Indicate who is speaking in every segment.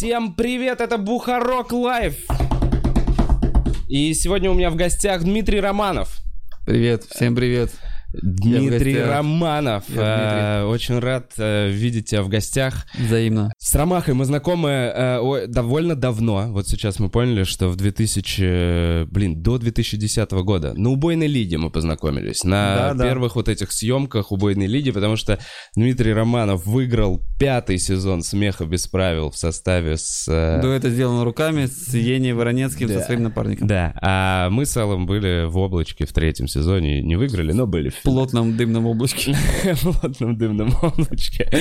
Speaker 1: Всем привет, это Бухарок Лайв. И сегодня у меня в гостях Дмитрий Романов.
Speaker 2: Привет, всем привет.
Speaker 1: Дмитрий. Романов.
Speaker 2: Я
Speaker 1: Э, Очень рад э, видеть тебя в гостях.
Speaker 2: Взаимно.
Speaker 1: С Ромахой мы знакомы э, довольно давно. Вот сейчас мы поняли, что в 2000... э, Блин, до 2010 года. На убойной лиге мы познакомились. На
Speaker 2: Да, да.
Speaker 1: первых вот этих съемках убойной лиги, потому что Дмитрий Романов выиграл пятый сезон «Смеха без правил» в составе с... э,
Speaker 2: Дуэт сделано руками с Еней Воронецким,
Speaker 1: Да.
Speaker 2: со своим напарником.
Speaker 1: Да, а мы с Аллом были в облачке в третьем сезоне, не выиграли, но были В
Speaker 2: плотном дымном облачке.
Speaker 1: в плотном дымном облачке.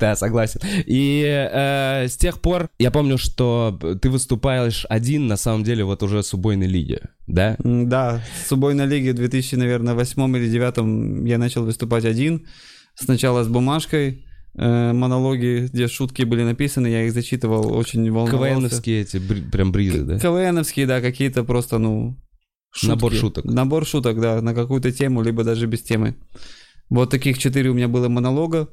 Speaker 1: Да, согласен. И э, с тех пор я помню, что ты выступаешь один, на самом деле, вот уже с убойной лиги, да?
Speaker 2: Да, с убойной лиги в 2000, наверное, восьмом или девятом я начал выступать один. Сначала с бумажкой, э, монологи, где шутки были написаны, я их зачитывал, очень волновался.
Speaker 1: КВНовские эти бри- прям бризы, да?
Speaker 2: КВНовские, да, какие-то просто, ну...
Speaker 1: Набор шуток.
Speaker 2: Набор шуток, да, на какую-то тему, либо даже без темы. Вот таких четыре у меня было монолога.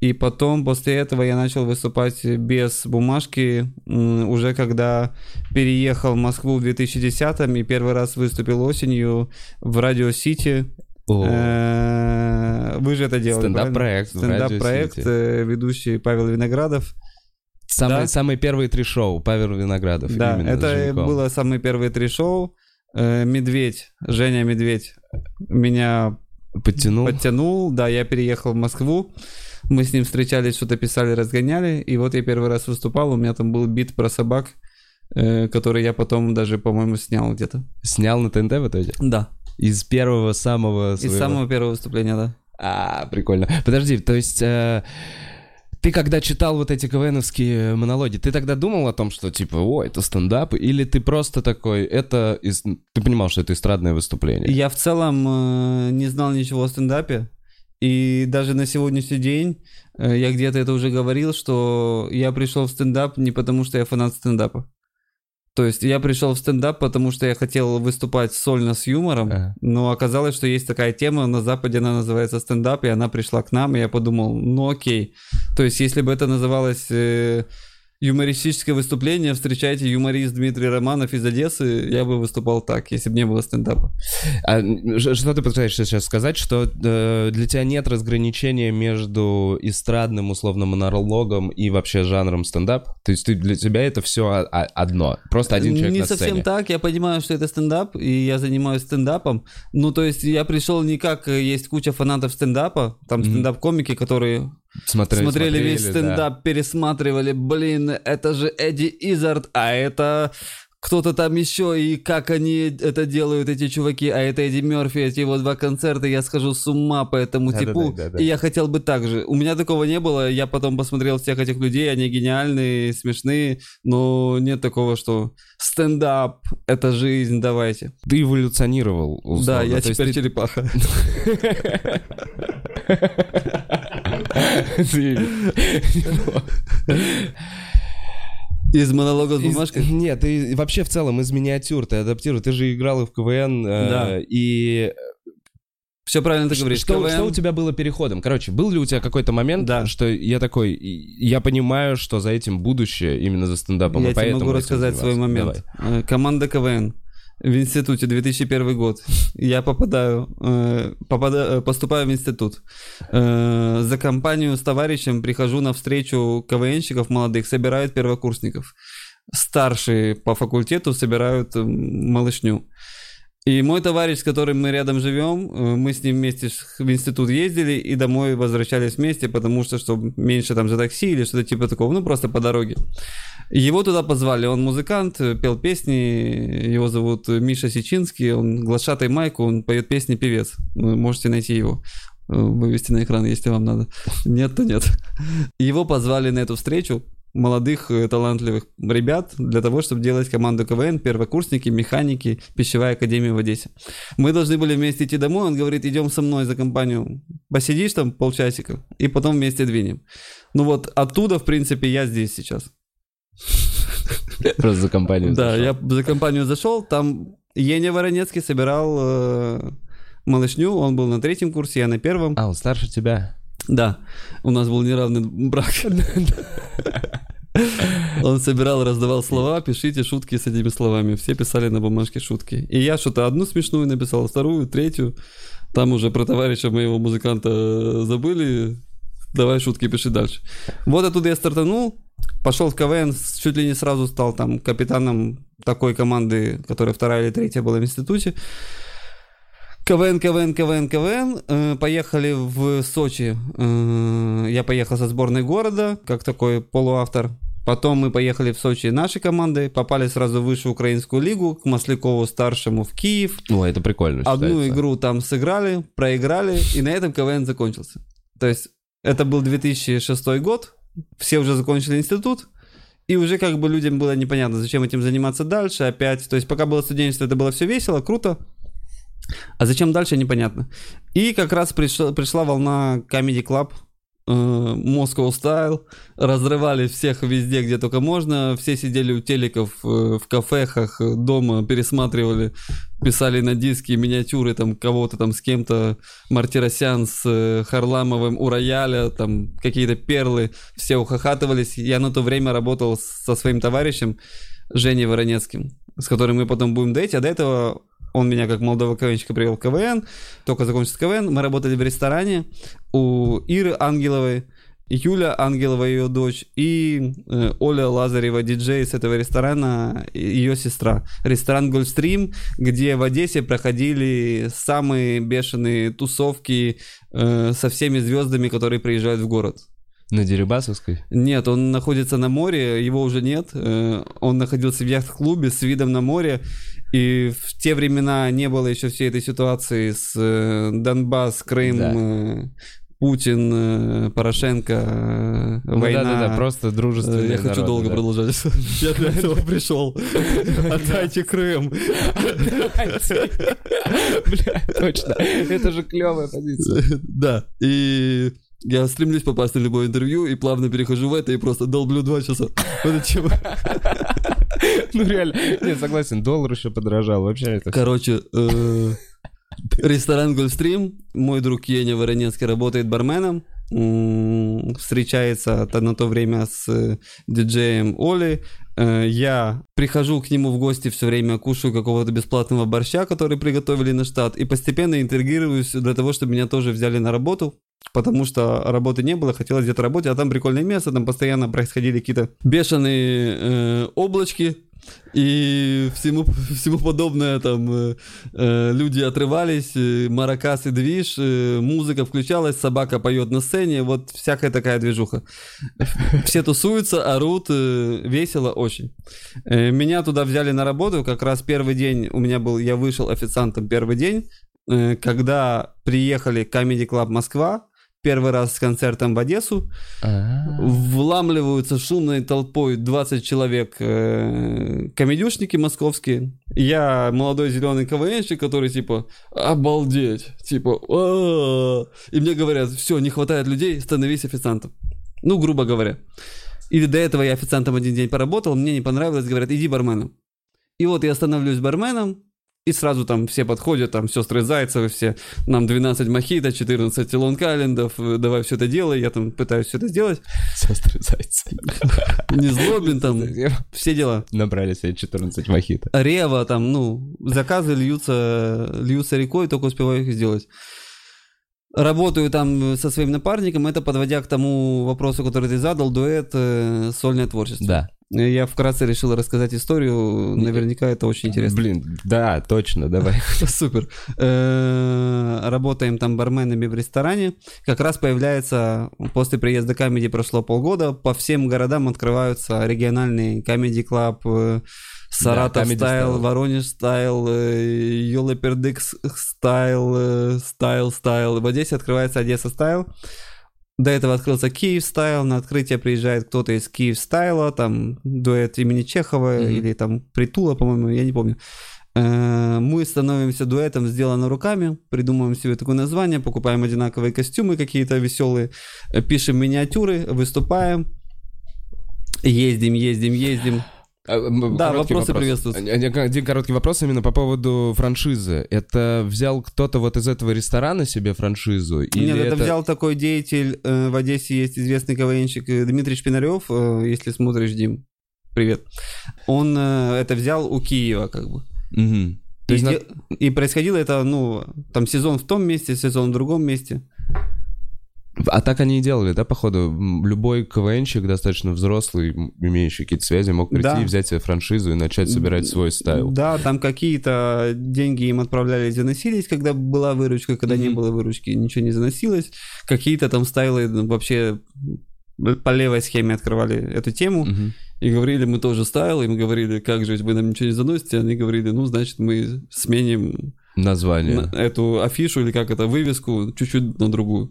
Speaker 2: И потом, после этого, я начал выступать без бумажки, уже когда переехал в Москву в 2010-м и первый раз выступил осенью в Радио Сити. Э, Вы же это делали?
Speaker 1: Стендап-проект
Speaker 2: Стендап-проект, э, ведущий Павел Виноградов.
Speaker 1: Самые,
Speaker 2: да.
Speaker 1: самые первые три шоу Павел Виноградов.
Speaker 2: Да, это было самые первые три шоу. Э, Медведь, Женя Медведь меня
Speaker 1: Подтянул.
Speaker 2: подтянул. Да, я переехал в Москву. Мы с ним встречались, что-то писали, разгоняли. И вот я первый раз выступал. У меня там был бит про собак, э, который я потом даже, по-моему, снял где-то.
Speaker 1: Снял на ТНТ в итоге?
Speaker 2: Да.
Speaker 1: Из первого самого
Speaker 2: Из
Speaker 1: своего...
Speaker 2: самого первого выступления, да.
Speaker 1: А, прикольно. Подожди, то есть э, ты когда читал вот эти КВНовские монологи, ты тогда думал о том, что типа, о, это стендап, или ты просто такой, это... из- Ты понимал, что это эстрадное выступление?
Speaker 2: Я в целом э, не знал ничего о стендапе. И даже на сегодняшний день э, я где-то это уже говорил, что я пришел в стендап не потому, что я фанат стендапа. То есть я пришел в стендап, потому что я хотел выступать сольно с юмором,
Speaker 1: Ага.
Speaker 2: но оказалось, что есть такая тема, на Западе она называется стендап, и она пришла к нам, и я подумал, ну окей. То есть если бы это называлось э, юмористическое выступление, встречайте юморист Дмитрий Романов из Одессы, я бы выступал так, если бы не было стендапа.
Speaker 1: А, что ты пытаешься сейчас сказать, что э, для тебя нет разграничения между эстрадным, условно, монологом и вообще жанром стендап? То есть ты, для тебя это все одно, просто один человек
Speaker 2: Не
Speaker 1: на
Speaker 2: совсем
Speaker 1: сцене?
Speaker 2: так, я понимаю, что это стендап, и я занимаюсь стендапом. Ну, то есть я пришел не как э, есть куча фанатов стендапа, там
Speaker 1: Мгм.
Speaker 2: стендап-комики, которые
Speaker 1: Смотрели,
Speaker 2: смотрели, весь
Speaker 1: да.
Speaker 2: стендап, пересматривали, блин, это же Эдди Изард, а это кто-то там еще, и как они это делают, эти чуваки, а это Эдди Мерфи, эти его два концерта, я схожу с ума по этому
Speaker 1: Да-да-да,
Speaker 2: типу,
Speaker 1: да-да.
Speaker 2: и я хотел бы так же. У меня такого не было, я потом посмотрел всех этих людей, они гениальные, смешные, но нет такого, что стендап, это жизнь, давайте.
Speaker 1: Ты эволюционировал, условно.
Speaker 2: да, я
Speaker 1: То
Speaker 2: теперь
Speaker 1: ты-
Speaker 2: черепаха. Из монолога с
Speaker 1: Из-
Speaker 2: бумажкой?
Speaker 1: Нет, ты вообще в целом из миниатюр ты адаптируешь. Ты же играл и в КВН. э,
Speaker 2: Да.
Speaker 1: И
Speaker 2: Все правильно ты говоришь.
Speaker 1: что,
Speaker 2: КВН.
Speaker 1: что у тебя было переходом? Короче, был ли у тебя какой-то момент,
Speaker 2: Да.
Speaker 1: что я такой, и- я понимаю, что за этим будущее именно за стендапом,
Speaker 2: Я
Speaker 1: и
Speaker 2: тебе могу рассказать свой момент. Э, Команда КВН в институте 2001 год. Я попадаю, э, попада- э, поступаю в институт. Э, За компанию с товарищем прихожу на встречу КВНщиков молодых, собирают первокурсников. Старшие по факультету собирают малышню. И мой товарищ, с которым мы рядом живем, э, мы с ним вместе в институт ездили и домой возвращались вместе, потому что, чтобы меньше там за такси или что-то типа такого, ну просто по дороге. Его туда позвали, он музыкант, э, пел песни, его зовут Миша Сичинский, он глашатай майку, он поет песни певец, вы можете найти его, э, вывести на экран, если вам надо. Нет, то нет. Его позвали на эту встречу, молодых э, талантливых ребят для того, чтобы делать команду КВН, первокурсники, механики, пищевая академия в Одессе. Мы должны были вместе идти домой, он говорит, идем со мной за компанию, посидишь там полчасика, и потом вместе двинем. Ну вот оттуда, в принципе, я здесь сейчас.
Speaker 1: Просто за компанию.
Speaker 2: Да, я за компанию зашел, там Еня Воронецкий собирал э, малышню, он был на третьем курсе, я на первом.
Speaker 1: А, он старше тебя.
Speaker 2: Да, у нас был неравный брак. Он собирал, раздавал слова, пишите шутки с этими словами. Все писали на бумажке шутки. И я что-то одну смешную написал, вторую, третью. Там уже про товарища моего музыканта забыли. Давай шутки пиши дальше. Вот оттуда я стартанул, пошел в КВН, чуть ли не сразу стал там капитаном такой команды, которая вторая или третья была в институте. КВН, КВН, КВН, КВН. Э, поехали в Сочи. Э, я поехал со сборной города, как такой полуавтор. Потом мы поехали в Сочи нашей командой, попали сразу в высшую украинскую лигу, к Маслякову старшему в Киев.
Speaker 1: О, это прикольно
Speaker 2: Одну
Speaker 1: считается.
Speaker 2: игру там сыграли, проиграли, и на этом КВН закончился. То есть это был 2006 год, все уже закончили институт, и уже как бы людям было непонятно, зачем этим заниматься дальше опять. То есть пока было студенчество, это было все весело, круто. А зачем дальше, непонятно. И как раз пришла, пришла волна Comedy Club, Moscow Style, разрывали всех везде, где только можно, все сидели у телеков, э, в кафехах, э, дома, пересматривали, писали на диски миниатюры там кого-то там с кем-то, Мартиросян с э, Харламовым у рояля, там какие-то перлы, все ухахатывались. Я на то время работал со своим товарищем Женей Воронецким, с которым мы потом будем дать, а до этого он меня как молодого КВНщика привел в КВН, только закончился КВН. Мы работали в ресторане у Иры Ангеловой, Юля Ангелова, ее дочь, и э, Оля Лазарева, диджей с этого ресторана, ее сестра. Ресторан Гольфстрим, где в Одессе проходили самые бешеные тусовки э, со всеми звездами, которые приезжают в город.
Speaker 1: На Дерибасовской?
Speaker 2: Нет, он находится на море, его уже нет. Э, Он находился в яхт-клубе с видом на море. И в те времена не было еще всей этой ситуации с э, Донбасс, Крым,
Speaker 1: Да.
Speaker 2: э, Путин, э, Порошенко,
Speaker 1: Ну
Speaker 2: война.
Speaker 1: Да-да-да, просто дружественные
Speaker 2: Я хочу долго
Speaker 1: да.
Speaker 2: продолжать. Я для этого пришел. Отдайте Крым.
Speaker 1: Бля, точно. Это же клевая позиция.
Speaker 2: Да. И я стремлюсь попасть на любое интервью и плавно перехожу в это и просто долблю два часа. Вот это?
Speaker 1: Ну реально, нет, согласен, доллар еще подорожал, вообще это...
Speaker 2: Короче, э, ресторан Гольфстрим. Мой друг Еня Воронецкий работает барменом. Встречается на то время с э, диджеем Оли. Э, Я прихожу к нему в гости все время, кушаю какого-то бесплатного борща, который приготовили на штат, и постепенно интегрируюсь для того, чтобы меня тоже взяли на работу. Потому что работы не было, хотелось где-то работать, а там прикольное место, там постоянно происходили какие-то бешеные э, облачки, и всему, всему подобное там э, э, люди отрывались, э, маракас и движ, э, музыка включалась, собака поет на сцене, вот всякая такая движуха. Все тусуются, орут, э, весело очень. Э, меня туда взяли на работу, как раз первый день у меня был, я вышел официантом первый день, когда приехали Comedy Club Москва, первый раз с концертом в Одессу,
Speaker 1: А.
Speaker 2: вламливаются шумной толпой 20 человек э, комедюшники московские. Я молодой зеленый КВНщик, который типа обалдеть, типа «А-а-а». и мне говорят, все, не хватает людей, становись официантом. Ну, грубо говоря. Или до этого я официантом один день поработал, мне не понравилось, говорят, иди барменом. И вот я становлюсь барменом, и сразу там все подходят, там сестры Зайцевы все, нам 12 мохито, 14 лонг-календов, э, давай все это делай, я там пытаюсь все это сделать.
Speaker 1: Сестры Зайцы.
Speaker 2: Не злобен там, все дела.
Speaker 1: Набрали себе 14 мохито.
Speaker 2: Рева там, ну, заказы льются, льются рекой, только успеваю их сделать. Работаю там со своим напарником, это подводя к тому вопросу, который ты задал, дуэт, э, сольное творчество.
Speaker 1: Да.
Speaker 2: Я вкратце решил рассказать историю, наверняка это очень интересно.
Speaker 1: Блин, да, точно, давай.
Speaker 2: Супер. Э, Работаем там барменами в ресторане. Как раз появляется, после приезда Comedy прошло полгода, по всем городам открываются региональные э, Саратов
Speaker 1: Comedy style.
Speaker 2: Воронеж style, э, Ёлапердыкс style, э, style style. В Одессе открывается Одесса style. До этого открылся Киев style, на открытие приезжает кто-то из Киев style а, там дуэт имени Чехова
Speaker 1: Мгм.
Speaker 2: или там Притула, по-моему, я не помню. Э, Мы становимся дуэтом, сделано руками, придумываем себе такое название, покупаем одинаковые костюмы какие-то веселые, э, пишем миниатюры, выступаем, ездим, ездим, ездим.
Speaker 1: А,
Speaker 2: Да, вопросы
Speaker 1: вопрос.
Speaker 2: приветствуются.
Speaker 1: Один короткий вопрос именно по поводу франшизы. Это взял кто-то вот из этого ресторана себе франшизу? Или
Speaker 2: Нет, это, взял такой деятель, э, в Одессе есть известный КВНщик э, Дмитрий Шпинарев, э, если смотришь, Дим, привет. Он это взял у Киева, как бы.
Speaker 1: Мгм. То
Speaker 2: И,
Speaker 1: есть
Speaker 2: и происходило это, ну, там сезон в том месте, сезон в другом месте.
Speaker 1: А так они и делали, да, походу? Любой КВНщик, достаточно взрослый, имеющий какие-то связи, мог прийти
Speaker 2: Да.
Speaker 1: и взять себе франшизу и начать собирать свой стайл.
Speaker 2: Да, там какие-то деньги им отправлялись, заносились, когда была выручка, когда не
Speaker 1: Мгм.
Speaker 2: было выручки, ничего не заносилось. Какие-то там стайлы вообще по левой схеме открывали эту тему
Speaker 1: Мгм.
Speaker 2: и говорили, мы тоже стайл, им говорили, как же вы нам ничего не заносите, они говорили, ну, значит, мы сменим
Speaker 1: Название.
Speaker 2: на- эту афишу или как это, вывеску чуть-чуть на другую.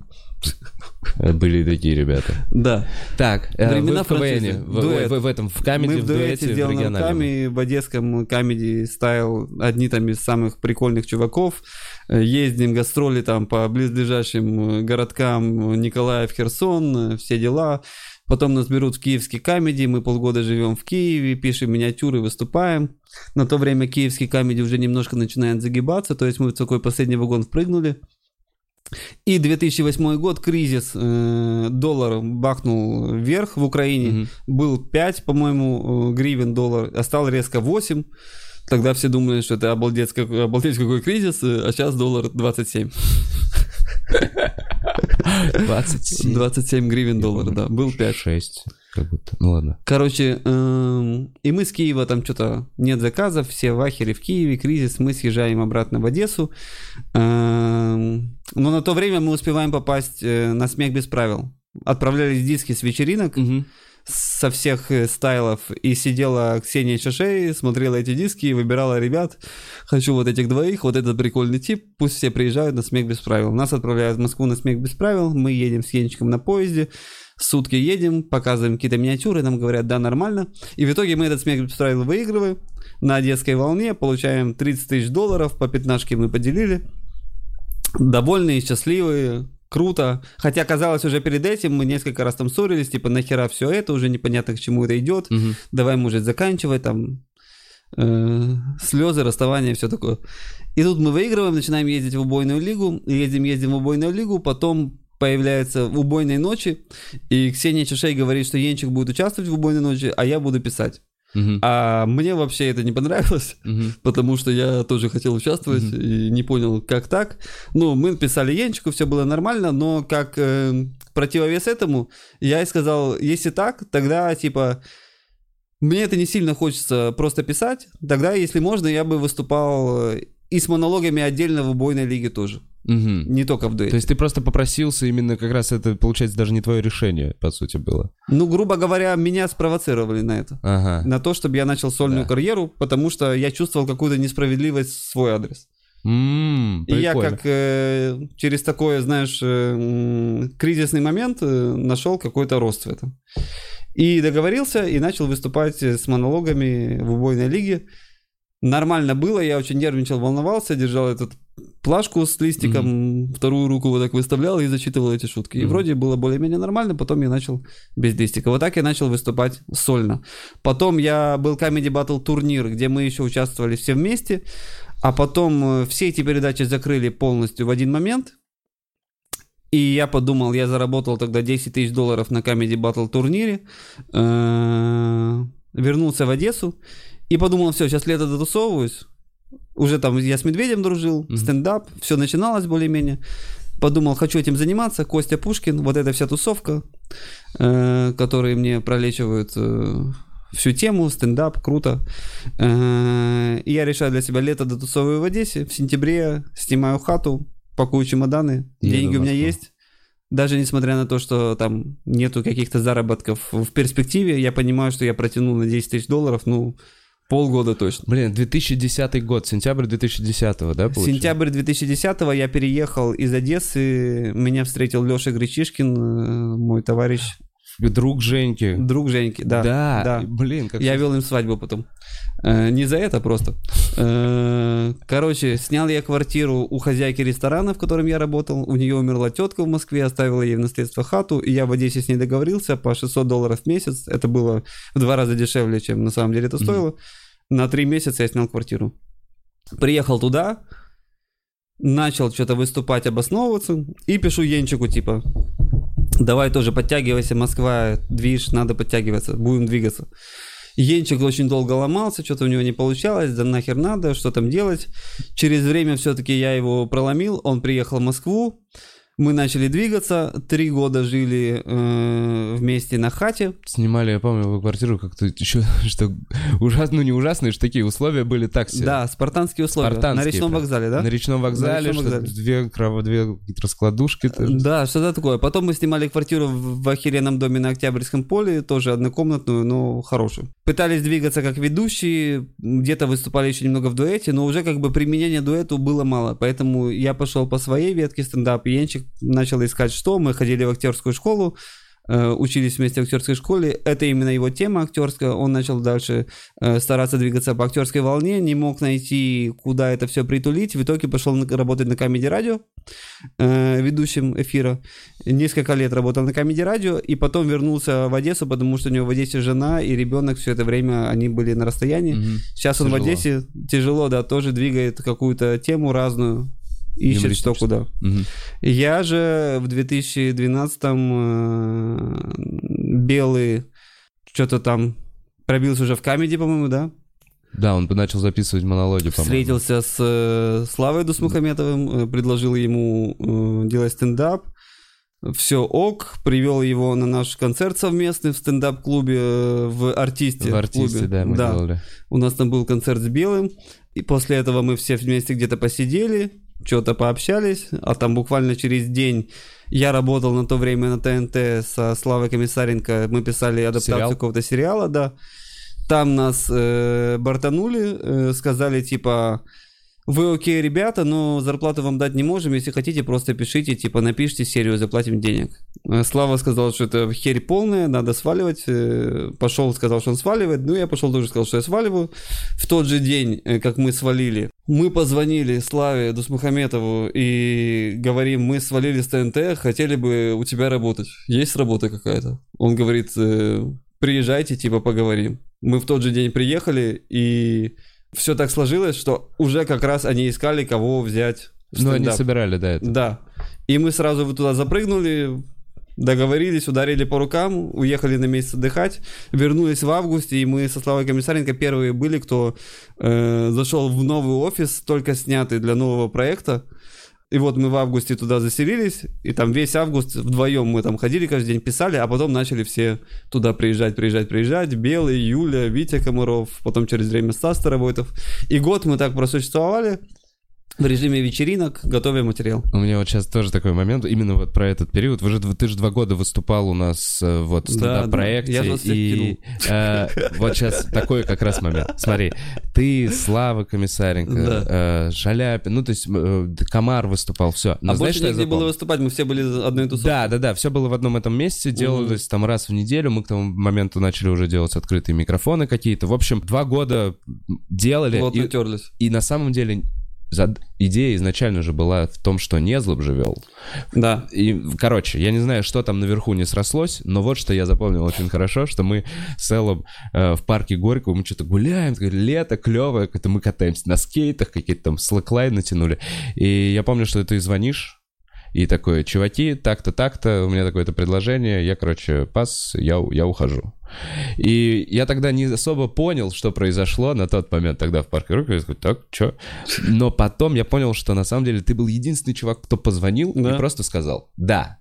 Speaker 1: Э, Были такие ребята.
Speaker 2: Да.
Speaker 1: Так, э,
Speaker 2: Времена
Speaker 1: вы в
Speaker 2: франшизы.
Speaker 1: в, в- в этом, в камеди,
Speaker 2: Мы
Speaker 1: в
Speaker 2: в дуэте
Speaker 1: в региональном.
Speaker 2: руками, в одесском камеди стайл, одни там из самых прикольных чуваков. Э, Ездим гастроли там по близлежащим городкам Николаев, Херсон, все дела. Потом нас берут в киевский камеди, мы полгода живем в Киеве, пишем миниатюры, выступаем. На то время киевский камеди уже немножко начинает загибаться, то есть мы в такой последний вагон впрыгнули. И 2008 год, кризис, э, доллар бахнул вверх в Украине,
Speaker 1: Мгм.
Speaker 2: был 5, по-моему, э, гривен доллар, а стал резко 8. Тогда все думали, что это обалдеть, какой, обалдеть какой кризис, э, а сейчас доллар 27.
Speaker 1: 27.
Speaker 2: 27 гривен доллара, да, был 5.
Speaker 1: 6, как будто. Ну ладно.
Speaker 2: Короче, эм, и мы с Киева там что-то нет заказов, все в ахере в Киеве, кризис, мы съезжаем обратно в Одессу. Эм, но на то время мы успеваем попасть э, на смех без правил. Отправлялись диски с вечеринок со всех э, стайлов, и сидела Ксения Чашей, смотрела эти диски и выбирала ребят. Хочу вот этих двоих, вот этот прикольный тип, пусть все приезжают на смех без правил. Нас отправляют в Москву на смех без правил, мы едем с Енчиком на поезде, сутки едем, показываем какие-то миниатюры, нам говорят, да, нормально. И в итоге мы этот смех правил выигрываем на одесской волне, получаем 30 тысяч долларов, по пятнашке мы поделили. Довольные, счастливые, круто. Хотя, казалось, уже перед этим мы несколько раз там ссорились, типа, нахера все это, уже непонятно, к чему это идет.
Speaker 1: Мгм.
Speaker 2: Давай, может, заканчивать, там, э, слезы, расставания, все такое. И тут мы выигрываем, начинаем ездить в убойную лигу, ездим, ездим в убойную лигу, потом появляется в убойной ночи, и Ксения Чешей говорит, что Енчик будет участвовать в убойной ночи, а я буду писать.
Speaker 1: Мгм.
Speaker 2: А мне вообще это не понравилось,
Speaker 1: Мгм.
Speaker 2: потому что я тоже хотел участвовать и не понял, как так. Ну, мы писали Енчику, все было нормально, но как э, противовес этому, я и сказал, если так, тогда типа мне это не сильно хочется просто писать, тогда, если можно, я бы выступал э, и с монологами отдельно в убойной лиге тоже,
Speaker 1: Мгм.
Speaker 2: не только в дуэте.
Speaker 1: То есть ты просто попросился именно как раз это, получается, даже не твое решение, по сути, было.
Speaker 2: Ну, грубо говоря, меня спровоцировали на это.
Speaker 1: Ага.
Speaker 2: На то, чтобы я начал сольную
Speaker 1: Да.
Speaker 2: карьеру, потому что я чувствовал какую-то несправедливость в свой адрес.
Speaker 1: М,
Speaker 2: И я как э, через такое, знаешь, э, кризисный момент э, нашел какой-то рост в этом. И договорился, и начал выступать э, с монологами в убойной лиге. Нормально было, я очень нервничал, волновался, держал этот плашку с листиком, вторую руку вот так выставлял и зачитывал эти шутки. И
Speaker 1: Мгм.
Speaker 2: вроде было более-менее нормально, потом я начал без листика. Вот так я начал выступать сольно. Потом я был Comedy Battle турнир, где мы еще участвовали все вместе. А потом э, все эти передачи закрыли полностью в один момент. И я подумал, я заработал тогда 10 тысяч долларов на Comedy Battle турнире. Э, Вернулся в Одессу. И подумал, все, сейчас лето дотусовываюсь. Уже там я с Медведем дружил,
Speaker 1: Мгм.
Speaker 2: стендап, все начиналось более-менее. Подумал, хочу этим заниматься. Костя Пушкин, вот эта вся тусовка, э, которые мне пролечивают э, всю тему, стендап, круто. Э, И я решаю для себя лето дотусовываю в Одессе. В сентябре снимаю хату, пакую чемоданы,
Speaker 1: Еду
Speaker 2: деньги у меня есть. Даже несмотря на то, что там нету каких-то заработков в перспективе, я понимаю, что я протянул на 10 тысяч долларов, ну, полгода точно.
Speaker 1: Блин, 2010 год, сентябрь 2010, да, получается?
Speaker 2: Сентябрь 2010 я переехал из Одессы, меня встретил Леша Гречишкин, э, мой товарищ.
Speaker 1: Друг Женьки.
Speaker 2: Друг Женьки, да.
Speaker 1: Да,
Speaker 2: да.
Speaker 1: блин, как...
Speaker 2: Я вел им свадьбу потом. Э, Не за это просто. Э, Короче, снял я квартиру у хозяйки ресторана, в котором я работал. У нее умерла тетка в Москве, оставила ей в наследство хату. И я в Одессе с ней договорился по 600 долларов в месяц. Это было в два раза дешевле, чем на самом деле это стоило. На три месяца я снял квартиру. Приехал туда, начал что-то выступать, обосновываться. И пишу Енчику, типа, давай тоже подтягивайся, Москва, движ, надо подтягиваться, будем двигаться. Енчик очень долго ломался, что-то у него не получалось, да нахер надо, что там делать. Через время все-таки я его проломил, он приехал в Москву, мы начали двигаться, три года жили э, вместе на хате.
Speaker 1: Снимали, я помню, его квартиру как-то еще, что ужасно, ну не ужасные, что такие условия были так себе.
Speaker 2: Да, спартанские условия.
Speaker 1: Спартанские
Speaker 2: на речном
Speaker 1: прям.
Speaker 2: вокзале, да?
Speaker 1: На речном вокзале,
Speaker 2: речном
Speaker 1: что
Speaker 2: вокзале.
Speaker 1: две, крово, две раскладушки. тоже.
Speaker 2: Да, что-то такое. Потом мы снимали квартиру в охеренном доме на Октябрьском поле, тоже однокомнатную, но хорошую. Пытались двигаться как ведущие, где-то выступали еще немного в дуэте, но уже как бы применения дуэту было мало, поэтому я пошел по своей ветке стендап, Янчик начал искать что, мы ходили в актерскую школу, э, учились вместе в актерской школе, это именно его тема актерская, он начал дальше э, стараться двигаться по актерской волне, не мог найти, куда это все притулить, в итоге пошел работать на Comedy Radio, э, ведущим эфира. Несколько лет работал на Comedy Radio, и потом вернулся в Одессу, потому что у него в Одессе жена и ребенок все это время, они были на расстоянии.
Speaker 1: Мгм.
Speaker 2: Сейчас он в
Speaker 1: Тяжело.
Speaker 2: Одессе, тяжело, да, тоже двигает какую-то тему разную, ищет что куда. Я же в 2012-м э, белый что-то там пробился уже в Comedy, по-моему, да?
Speaker 1: Да, он начал записывать монологи, по-моему.
Speaker 2: Встретился с э, Славой Дусмухаметовым, э, предложил ему делать стендап. Все ок, привел его на наш концерт совместный в стендап-клубе в артисте.
Speaker 1: В артисте,
Speaker 2: клубе.
Speaker 1: да, мы делали.
Speaker 2: У нас там был концерт с Белым, и после этого мы все вместе где-то посидели, что-то пообщались, а там буквально через день я работал на то время на ТНТ со Славой Комиссаренко, мы писали адаптацию
Speaker 1: Сериал?
Speaker 2: какого-то сериала, да. Там нас э, бортанули, э, сказали типа, вы окей, ребята, но зарплату вам дать не можем, если хотите, просто пишите, типа, напишите серию, заплатим денег. Э, Слава сказал, что это херь полная, надо сваливать. Э, Пошел, сказал, что он сваливает. Ну, я пошел тоже сказал, что я сваливаю. В тот же день, э, как мы свалили, мы позвонили Славе Дусмухаметову и говорим, мы свалили с ТНТ, хотели бы у тебя работать. Есть работа какая-то? Он говорит, «Э, приезжайте, типа, поговорим. Мы в тот же день приехали, и все так сложилось, что уже как раз они искали, кого взять
Speaker 1: Ну, они собирали, да, это.
Speaker 2: Да. И мы сразу туда запрыгнули, договорились, ударили по рукам, уехали на месяц отдыхать, вернулись в августе, и мы со Славой Комиссаренко первые были, кто э, зашел в новый офис, только снятый для нового проекта. И вот мы в августе туда заселились, и там весь август вдвоем мы там ходили каждый день, писали, а потом начали все туда приезжать, приезжать, приезжать. Белый, Юля, Витя Комаров, потом через время Стас Старовойтов. И год мы так просуществовали в режиме вечеринок, готовя материал.
Speaker 1: У меня вот сейчас тоже такой момент, именно вот про этот период. Вы же, ты же два года выступал у нас э, вот в
Speaker 2: Да,
Speaker 1: стендап-проекте.
Speaker 2: да. Всех
Speaker 1: и э, вот сейчас такой как раз момент. Смотри, ты, Слава Комиссаренко,
Speaker 2: Да.
Speaker 1: э, Шаляпин, ну то есть э, Комар выступал, все.
Speaker 2: а больше негде было выступать, мы все были одной тусовкой.
Speaker 1: Да, да, да, все было в одном этом месте, делалось там раз в неделю, мы к тому моменту начали уже делать открытые микрофоны какие-то. В общем, два года делали,
Speaker 2: Плотно
Speaker 1: и, и на самом деле зад- идея изначально же была в том, что Незлоб же вел.
Speaker 2: Да.
Speaker 1: И, короче, я не знаю, что там наверху не срослось, но вот что я запомнил очень хорошо, что мы с Эллом э, в парке Горького, мы что-то гуляем, лето клевое, как-то мы катаемся на скейтах, какие-то там слэклайн натянули. И я помню, что ты звонишь, и такой, чуваки, так-то, так-то, у меня такое-то предложение, я, короче, пас, я, я ухожу. И я тогда не особо понял, что произошло на тот момент тогда в парке Горького. Я такой, так, чё? Но потом я понял, что на самом деле ты был единственный чувак, кто позвонил
Speaker 2: Да.
Speaker 1: и просто сказал «да».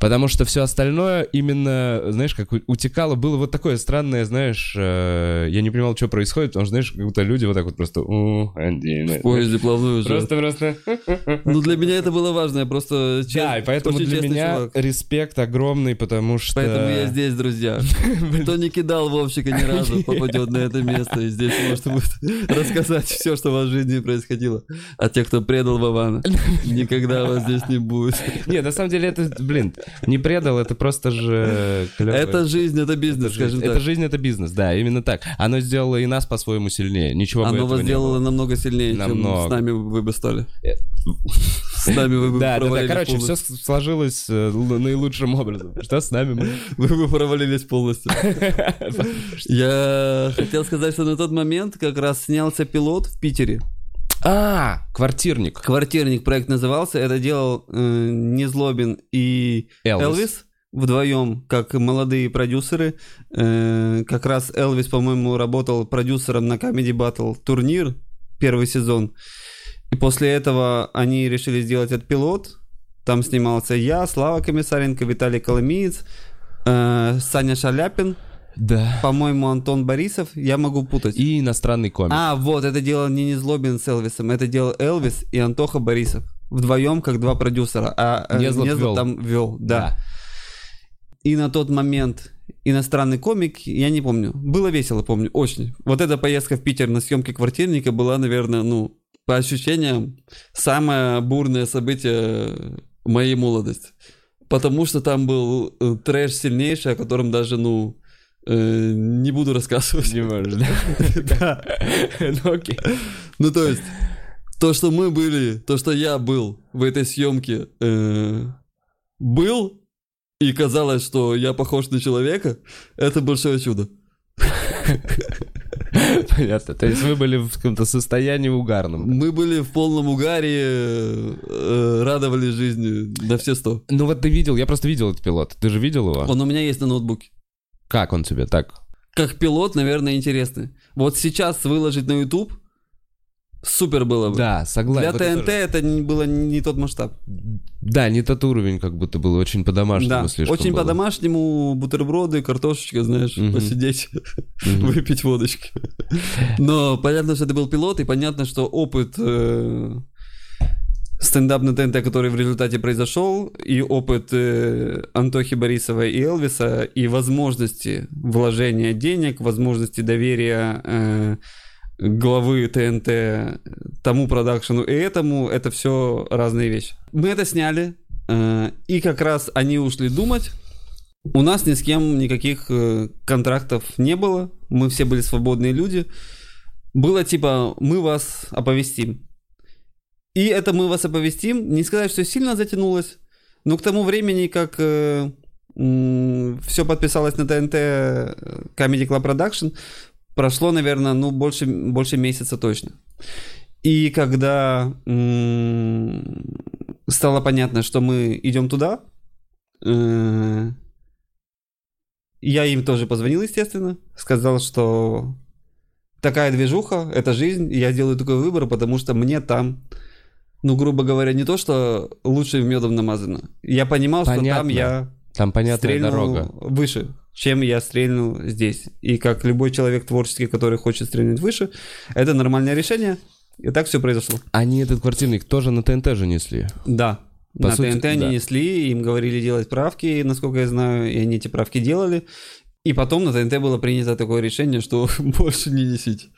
Speaker 1: Потому что все остальное именно, знаешь, как утекало, было вот такое странное, знаешь, э, я не понимал, что происходит, потому что, знаешь, как будто люди вот так вот просто.
Speaker 2: В поезде плавную уже.
Speaker 1: Просто, просто.
Speaker 2: Ну, для меня это было важно, я просто...
Speaker 1: Да, и поэтому для меня
Speaker 2: чувак.
Speaker 1: респект огромный, потому что...
Speaker 2: Поэтому я здесь, друзья. Кто не кидал Вовчика ни разу, попадет на это место. И здесь можно будет рассказать все, что у вас в жизни происходило. А те, кто предал Вована, никогда вас здесь не будет.
Speaker 1: Не, на самом деле это, блин, не предал, это просто же...
Speaker 2: Это жизнь, это бизнес, скажем
Speaker 1: Это
Speaker 2: так.
Speaker 1: жизнь, это бизнес, да, именно так. Оно сделало и нас по-своему сильнее. Ничего
Speaker 2: Оно вас сделало намного сильнее, чем с нами вы бы стали. С нами вы
Speaker 1: Да, да, да. Короче, все сложилось э, наилучшим образом. Что с нами? мы?
Speaker 2: Вы бы провалились полностью. Я хотел сказать, что на тот момент как раз снялся пилот в Питере.
Speaker 1: А, квартирник.
Speaker 2: Квартирник проект назывался. Это делал э, Незлобин и
Speaker 1: Элвис.
Speaker 2: Элвис вдвоем, как молодые продюсеры. Э, как раз Элвис, по-моему, работал продюсером на Comedy Battle турнир первый сезон. И после этого они решили сделать этот пилот. Там снимался я, Слава Комиссаренко, Виталий Коломиец, э, Саня Шаляпин,
Speaker 1: Да.
Speaker 2: по-моему, Антон Борисов. Я могу путать.
Speaker 1: И иностранный комик.
Speaker 2: А, вот, это делал не Незлобин с Элвисом, это делал Элвис и Антоха Борисов. Вдвоем, как два продюсера. А э,
Speaker 1: Незлоб
Speaker 2: Незлоб
Speaker 1: вел.
Speaker 2: там вел, да. И на тот момент иностранный комик, я не помню, было весело, помню, очень. Вот эта поездка в Питер на съемки квартирника была, наверное, ну, по ощущениям, самое бурное событие моей молодости. Потому что там был э, трэш сильнейший, о котором даже, ну, э, не буду рассказывать.
Speaker 1: Не можешь, да?
Speaker 2: Да.
Speaker 1: Ну окей.
Speaker 2: Ну, то есть, то, что мы были, то, что я был в этой съемке, э, был, и казалось, что я похож на человека, это большое чудо.
Speaker 1: Понятно. То есть вы были в каком-то состоянии угарном.
Speaker 2: Мы были в полном угаре, э, радовались жизни на все сто.
Speaker 1: Ну вот ты видел, я просто видел этот пилот. Ты же видел его?
Speaker 2: Он у меня есть на ноутбуке.
Speaker 1: Как он тебе так?
Speaker 2: Как пилот, наверное, интересный. Вот сейчас выложить на YouTube супер было бы.
Speaker 1: Да, согласен.
Speaker 2: Для
Speaker 1: Вот это
Speaker 2: ТНТ
Speaker 1: тоже.
Speaker 2: это было не тот масштаб.
Speaker 1: Да, не тот уровень, как будто было. Очень по-домашнему
Speaker 2: Да,
Speaker 1: слишком
Speaker 2: очень
Speaker 1: было.
Speaker 2: по-домашнему, бутерброды, картошечка, знаешь,
Speaker 1: Мгм.
Speaker 2: посидеть,
Speaker 1: Мгм.
Speaker 2: выпить водочки. Но понятно, что это был пилот, и понятно, что опыт э, стендап на ТНТ, который в результате произошел, и опыт э, Антохи Борисова и Элвиса, и возможности вложения денег, возможности доверия э, главы ТНТ тому продакшену и этому, это все разные вещи. Мы это сняли, э, и как раз они ушли думать. У нас ни с кем никаких э, контрактов не было, мы все были свободные люди. Было типа, мы вас оповестим. И это мы вас оповестим, не сказать, что сильно затянулось, но к тому времени, как все подписалось на ТНТ э, Comedy Club Production, прошло, наверное, ну, больше, больше месяца точно. И когда м, стало понятно, что мы идем туда, э, я им тоже позвонил, естественно, сказал, что такая движуха, это жизнь, и я делаю такой выбор, потому что мне там, ну, грубо говоря, не то, что лучше медом намазано. Я понимал, что там
Speaker 1: Понятно.
Speaker 2: я
Speaker 1: Там понятная
Speaker 2: стрельну
Speaker 1: дорога.
Speaker 2: выше, чем я стрельну здесь. И как любой человек творческий, который хочет стрельнуть выше, это нормальное решение. И так все произошло.
Speaker 1: Они этот квартирник тоже на ТНТ же несли.
Speaker 2: Да.
Speaker 1: По
Speaker 2: на
Speaker 1: сути,
Speaker 2: ТНТ они
Speaker 1: да.
Speaker 2: несли, им говорили делать правки, насколько я знаю, и они эти правки делали. И потом на ТНТ было принято такое решение, что больше не несите.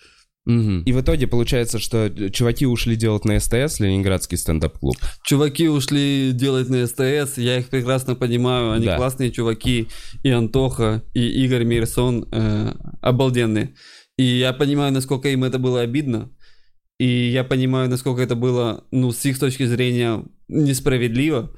Speaker 1: Мгм. И в итоге получается, что чуваки ушли делать на СТС, Ленинградский стендап-клуб.
Speaker 2: Чуваки ушли делать на СТС, я их прекрасно понимаю, они
Speaker 1: Да.
Speaker 2: классные чуваки, и Антоха, и Игорь Мирсон э, обалденные. И я понимаю, насколько им это было обидно, и я понимаю, насколько это было, ну, с их точки зрения, несправедливо,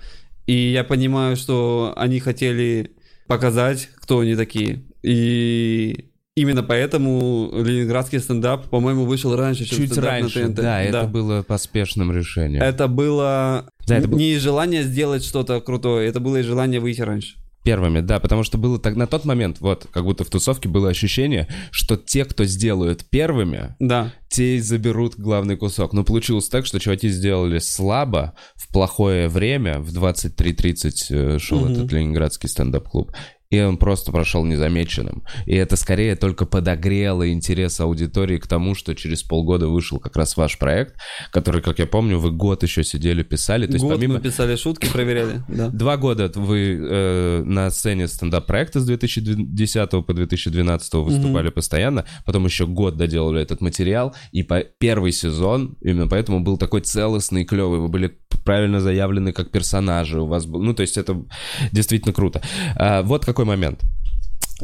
Speaker 2: и я понимаю, что они хотели показать, кто они такие, и именно поэтому ленинградский стендап, по-моему, вышел раньше, чем
Speaker 1: Чуть раньше,
Speaker 2: на ТНТ.
Speaker 1: да, это было поспешным решением.
Speaker 2: Это было
Speaker 1: Да, это
Speaker 2: не из желания сделать что-то крутое, это было из желания выйти раньше.
Speaker 1: Первыми, да, потому что было так на тот момент, вот, как будто в тусовке было ощущение, что те, кто сделают первыми,
Speaker 2: Да.
Speaker 1: те и заберут главный кусок. Но получилось так, что чуваки сделали слабо, в плохое время, в 23.30 э, шел
Speaker 2: Мгм.
Speaker 1: этот ленинградский стендап-клуб. И он просто прошел незамеченным. И это скорее только подогрело интерес аудитории к тому, что через полгода вышел как раз ваш проект, который, как я помню, вы год еще сидели, писали. То есть
Speaker 2: Год
Speaker 1: помимо...
Speaker 2: мы писали шутки, проверяли. Да.
Speaker 1: Два года вы э, на сцене стендап-проекта с 2010 по 2012 выступали постоянно, потом еще год доделали этот материал, и по первый сезон именно поэтому был такой целостный, клевый. Вы были правильно заявлены как персонажи, у вас был, ну то есть это действительно круто. А, вот какой момент.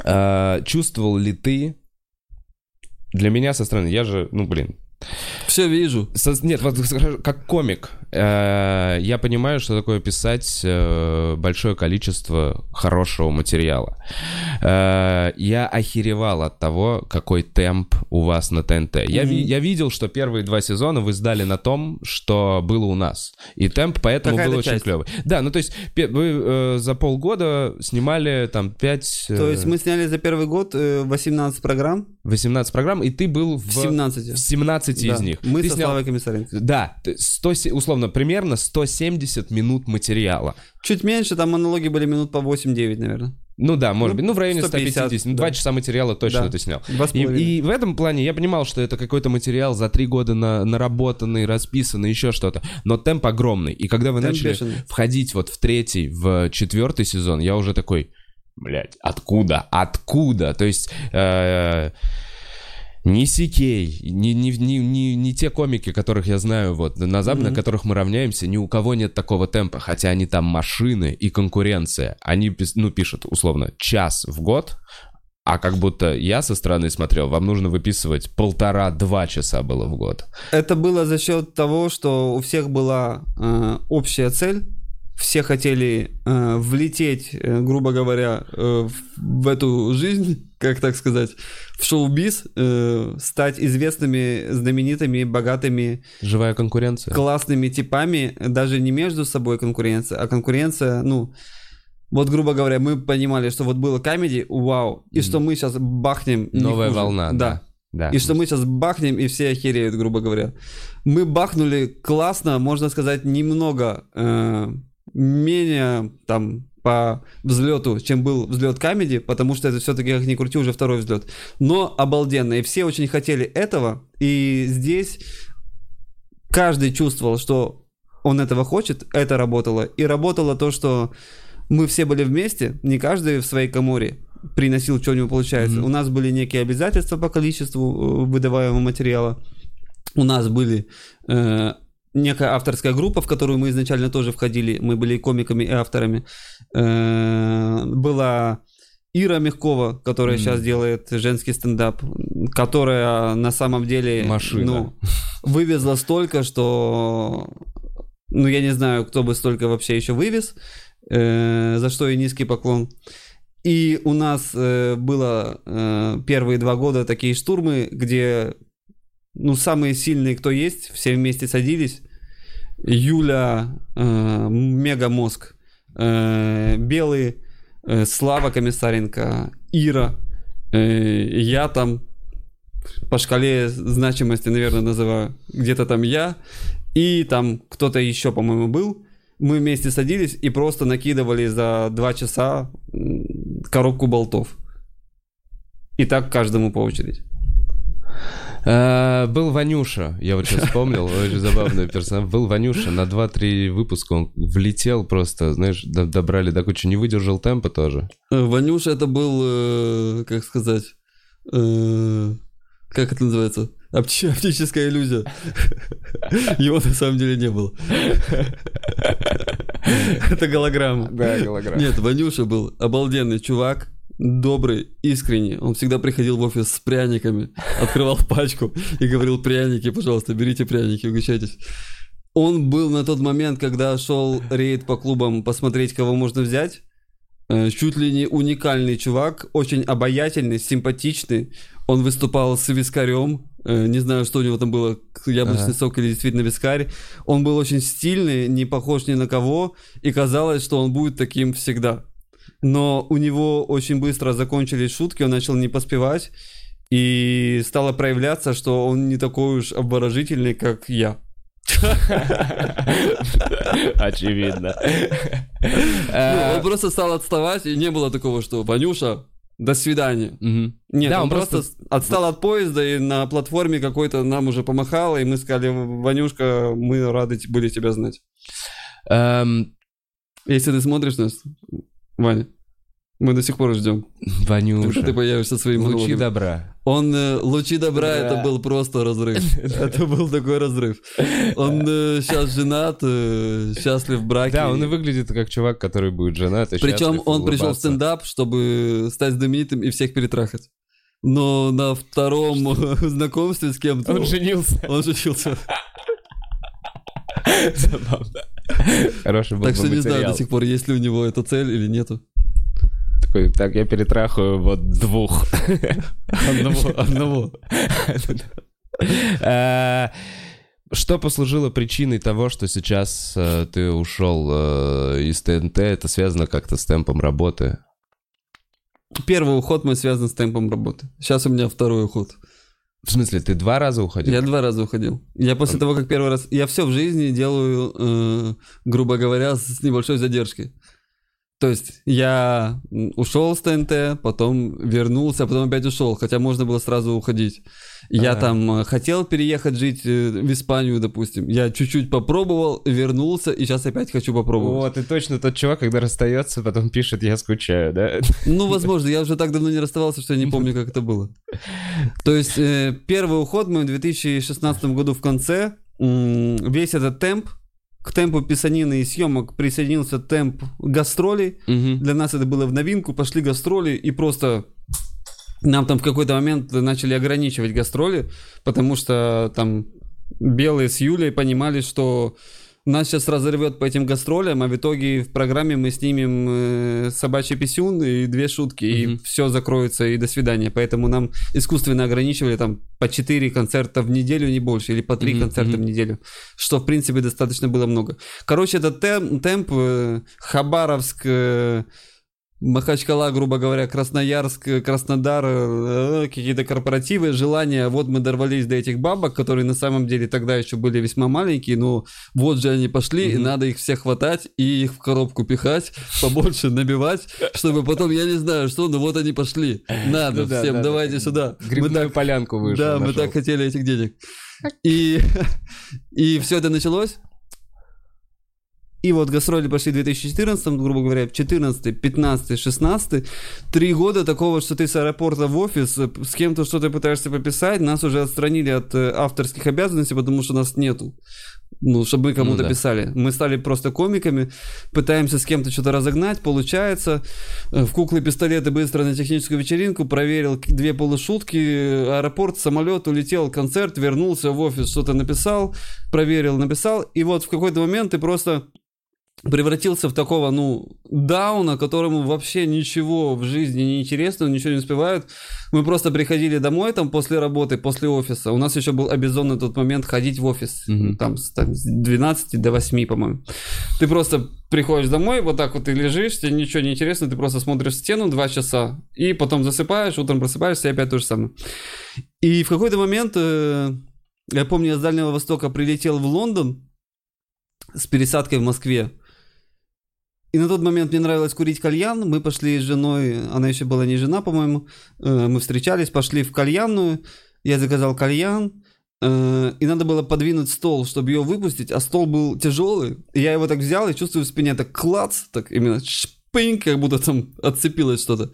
Speaker 1: А, чувствовал ли ты для меня со стороны, я же, ну блин,
Speaker 2: Все вижу.
Speaker 1: со- нет, вот как комик, э, я понимаю, что такое писать э, большое количество хорошего материала. Э, я охеревал от того, какой темп у вас на ТНТ. Я, ви-
Speaker 2: Мгм.
Speaker 1: я видел, что первые два сезона вы сдали на том, что было у нас. И темп поэтому
Speaker 2: Какая-то
Speaker 1: был очень
Speaker 2: часть.
Speaker 1: клевый. Да, ну то есть вы э, за полгода снимали там 5...
Speaker 2: То есть мы сняли за первый год э, 18 программ,
Speaker 1: 18 программ, и ты был в,
Speaker 2: в 17.
Speaker 1: в 17 из
Speaker 2: Да.
Speaker 1: них.
Speaker 2: Мы
Speaker 1: ты
Speaker 2: со
Speaker 1: снял
Speaker 2: Славой Комиссаренко.
Speaker 1: да, т- 100, се- условно, примерно 170 минут материала.
Speaker 2: Чуть меньше, там монологи были минут по 8-9, наверное.
Speaker 1: Ну да, может
Speaker 2: Ну,
Speaker 1: быть, ну в районе
Speaker 2: 150,
Speaker 1: 150, ну
Speaker 2: да.
Speaker 1: два часа материала точно
Speaker 2: Да.
Speaker 1: ты снял. И, и в этом плане я понимал, что это какой-то материал за три года на, наработанный, расписанный, еще что-то. Но темп огромный. И когда вы
Speaker 2: Темп
Speaker 1: начали
Speaker 2: бешеный.
Speaker 1: входить вот в третий, в четвертый сезон, я уже такой, блядь, откуда? Откуда? То есть... э, ни Сикей, ни, ни, ни, ни, ни те комики, которых я знаю, вот, на Западе, на
Speaker 2: Мгм.
Speaker 1: которых мы равняемся, ни у кого нет такого темпа, хотя они там машины и конкуренция. Они, ну, пишут, условно, час в год, а как будто я со стороны смотрел, вам нужно выписывать полтора-два часа было в год.
Speaker 2: Это было за счет того, что у всех была э, общая цель. Все хотели э, влететь, э, грубо говоря, э, в, эту жизнь, как так сказать, в шоу-биз, э, стать известными, знаменитыми, богатыми,
Speaker 1: Живая конкуренция.
Speaker 2: классными типами, даже не между собой конкуренция, а конкуренция, ну, вот, грубо говоря, мы понимали, что вот было комедий, вау, и
Speaker 1: Мгм.
Speaker 2: что мы сейчас бахнем. не
Speaker 1: Новая волна, да. да.
Speaker 2: И что мы сейчас бахнем, и все охереют, грубо говоря. Мы бахнули классно, можно сказать, немного э, менее там по взлету, чем был взлет комедий, потому что это все-таки, как ни крути, уже второй взлет. Но обалденно, и все очень хотели этого, и здесь каждый чувствовал, что он этого хочет, это работало. И работало то, что мы все были вместе, не каждый в своей коморе приносил, что у него получается.
Speaker 1: Мгм.
Speaker 2: У нас были некие обязательства по количеству э, выдаваемого материала. У нас были э, некая авторская группа, в которую мы изначально тоже входили. Мы были и комиками, и авторами. Э, была Ира Мягкова, которая
Speaker 1: Мгм.
Speaker 2: сейчас делает женский стендап, которая на самом деле
Speaker 1: Машина.
Speaker 2: ну, вывезла столько, что ну я не знаю, кто бы столько вообще еще вывез, э, за что и низкий поклон. И у нас э, было э, первые два года такие штурмы, где ну самые сильные, кто есть, все вместе садились. Юля, э, Мегамозг, э, Белый, э, Слава Комиссаренко, Ира, э, я там по шкале значимости, наверное, называю. Где-то там я и там кто-то еще, по-моему, был. Мы вместе садились и просто накидывали за два часа коробку болтов. И так каждому по очереди.
Speaker 1: А, Был Ванюша, я вот сейчас вспомнил, очень забавный персонаж. Был Ванюша, на 2-3 выпуска он влетел просто, знаешь, до- добрали до кучи, не выдержал темпа тоже.
Speaker 2: Э, Ванюша это был, э, как сказать, э, как это называется? Опти- Оптическая иллюзия. Его на самом деле не было. Это голограмма.
Speaker 1: Да, голограмма.
Speaker 2: Нет, Ванюша был обалденный чувак, добрый, искренний. Он всегда приходил в офис с пряниками, открывал пачку и говорил, пряники, пожалуйста, берите пряники, угощайтесь. Он был на тот момент, когда шел рейд по клубам посмотреть, кого можно взять. Э, Чуть ли не уникальный чувак, очень обаятельный, симпатичный. Он выступал с вискарем. Э, Не знаю, что у него там было, яблочный
Speaker 1: Ага.
Speaker 2: сок или действительно вискарь. Он был очень стильный, не похож ни на кого. И казалось, что он будет таким всегда. Но у него очень быстро закончились шутки, он начал не поспевать. И стало проявляться, что он не такой уж обворожительный, как я.
Speaker 1: Очевидно.
Speaker 2: Ну, он просто стал отставать, и не было такого, что «Ванюша, до свидания». Нет,
Speaker 1: Да,
Speaker 2: он,
Speaker 1: он
Speaker 2: просто, отстал от поезда и на платформе какой-то нам уже помахал, и мы сказали, Ванюшка, мы рады были тебя знать.
Speaker 1: Эм,
Speaker 2: Если ты смотришь нас, Ваня, мы до сих пор ждем, когда
Speaker 1: Ванюша,
Speaker 2: ты появишься своим
Speaker 1: лучи
Speaker 2: монологом.
Speaker 1: добра.
Speaker 2: Он, э, лучи добра,
Speaker 1: Да.
Speaker 2: это был просто разрыв. Это был такой разрыв. Он сейчас женат, э, счастлив в браке.
Speaker 1: Да, он и выглядит как чувак, который будет женат. и
Speaker 2: Причем он пришел в стендап, чтобы стать знаменитым и всех перетрахать. Но на втором знакомстве с кем-то
Speaker 1: Он женился.
Speaker 2: он женился.
Speaker 1: Забавно. Хороший был
Speaker 2: Так что не знаю до сих пор, есть ли у него эта цель или нету.
Speaker 1: Такой, так, я перетрахаю вот двух.
Speaker 2: Одного, одного.
Speaker 1: Э, Что послужило причиной того, что сейчас э, ты ушел э, из ТНТ? Это связано как-то с темпом работы?
Speaker 2: Первый уход мой связан с темпом работы. Сейчас у меня второй уход.
Speaker 1: В смысле, ты два раза уходил?
Speaker 2: Я два раза уходил. Я после того, как первый раз... Я все в жизни делаю, э, грубо говоря, с небольшой задержкой. То есть я ушел с ТНТ, потом вернулся, а потом опять ушел, хотя можно было сразу уходить. Я
Speaker 1: Ага.
Speaker 2: там э, хотел переехать жить э, в Испанию, допустим. Я чуть-чуть попробовал, вернулся, и сейчас опять хочу попробовать.
Speaker 1: О, ты точно тот чувак, когда расстается, потом пишет «я скучаю», да?
Speaker 2: Ну, возможно, я уже так давно не расставался, что я не помню, как это было. То есть, э, первый уход мой в 2016 году в конце, весь этот темп, к темпу писанины и съемок присоединился темп гастролей.
Speaker 1: Мгм.
Speaker 2: Для нас это было в новинку, пошли гастроли, и просто нам там в какой-то момент начали ограничивать гастроли, потому что там Белые с Юлей понимали, что нас сейчас разорвет по этим гастролям, а в итоге в программе мы снимем э, собачий писюн и две шутки, и
Speaker 1: Мгм.
Speaker 2: все закроется, и до свидания. Поэтому нам искусственно ограничивали там по 4 концерта в неделю, не больше, или по 3
Speaker 1: Мгм,
Speaker 2: концерта в неделю, что в принципе достаточно было много. Короче, этот тем- темп э, Хабаровск, э, Махачкала, грубо говоря, Красноярск, Краснодар, э, какие-то корпоративы, желание, вот мы дорвались до этих бабок, которые на самом деле тогда еще были весьма маленькие, но вот же они пошли, и
Speaker 1: Мгм.
Speaker 2: надо их всех хватать и их в коробку пихать, побольше набивать, чтобы потом, я не знаю что, но вот они пошли. Надо
Speaker 1: Ну да,
Speaker 2: всем,
Speaker 1: да,
Speaker 2: давайте
Speaker 1: да.
Speaker 2: сюда. Мы
Speaker 1: Грибную
Speaker 2: так
Speaker 1: полянку вышел.
Speaker 2: да, мы так хотели этих денег. И, и все это началось. И вот гастроли пошли в 2014, грубо говоря, 14, 15, 16. Три года такого, что ты с аэропорта в офис, э, с кем-то что-то пытаешься пописать, нас уже отстранили от э, авторских обязанностей, потому что нас нету. Ну, чтобы мы кому-то
Speaker 1: Ну да.
Speaker 2: писали. Мы стали просто комиками, пытаемся с кем-то что-то разогнать, получается. Э, В куклы-пистолеты быстро на техническую вечеринку, проверил две полушутки, аэропорт, самолет, улетел, концерт, вернулся в офис, что-то написал, проверил, написал. И вот в какой-то момент ты просто превратился в такого, ну, дауна, которому вообще ничего в жизни не интересно, ничего не успевает. Мы просто приходили домой там после работы, после офиса. У нас еще был обязан на тот момент ходить в офис.
Speaker 1: Мгм.
Speaker 2: Там, с, там с 12 до 8, по-моему. Ты просто приходишь домой, вот так вот ты лежишь, тебе ничего не интересно, ты просто смотришь в стену 2 часа, и потом засыпаешь, утром просыпаешься, и опять то же самое. И в какой-то момент, э, я помню, я с Дальнего Востока прилетел в Лондон с пересадкой в Москве. И на тот момент мне нравилось курить кальян. Мы пошли с женой, она еще была не жена, по-моему. Э, Мы встречались, пошли в кальянную. Я заказал кальян. э, И надо было подвинуть стол, чтобы ее выпустить, а стол был тяжелый. Я его так взял и чувствую в спине так клац, так именно шпынь, как будто там отцепилось что-то.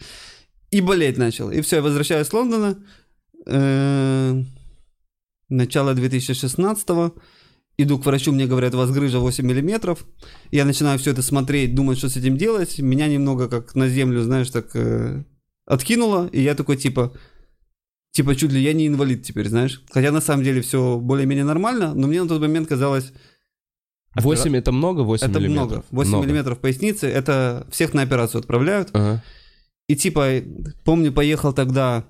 Speaker 2: И болеть начал. И все, я возвращаюсь с Лондона. Э, Начало 2016 Иду к врачу, мне говорят, у вас грыжа 8 миллиметров. Я начинаю все это смотреть, думать, что с этим делать. Меня немного как на землю, знаешь, так э, откинуло. И я такой, типа, типа, чуть ли я не инвалид теперь, знаешь. Хотя на самом деле все более-менее нормально, но мне на тот момент казалось,
Speaker 1: 8 это много? 8
Speaker 2: это
Speaker 1: миллиметров?
Speaker 2: много. 8
Speaker 1: Много.
Speaker 2: миллиметров поясницы, это всех на операцию отправляют.
Speaker 1: Ага.
Speaker 2: И типа, помню, поехал тогда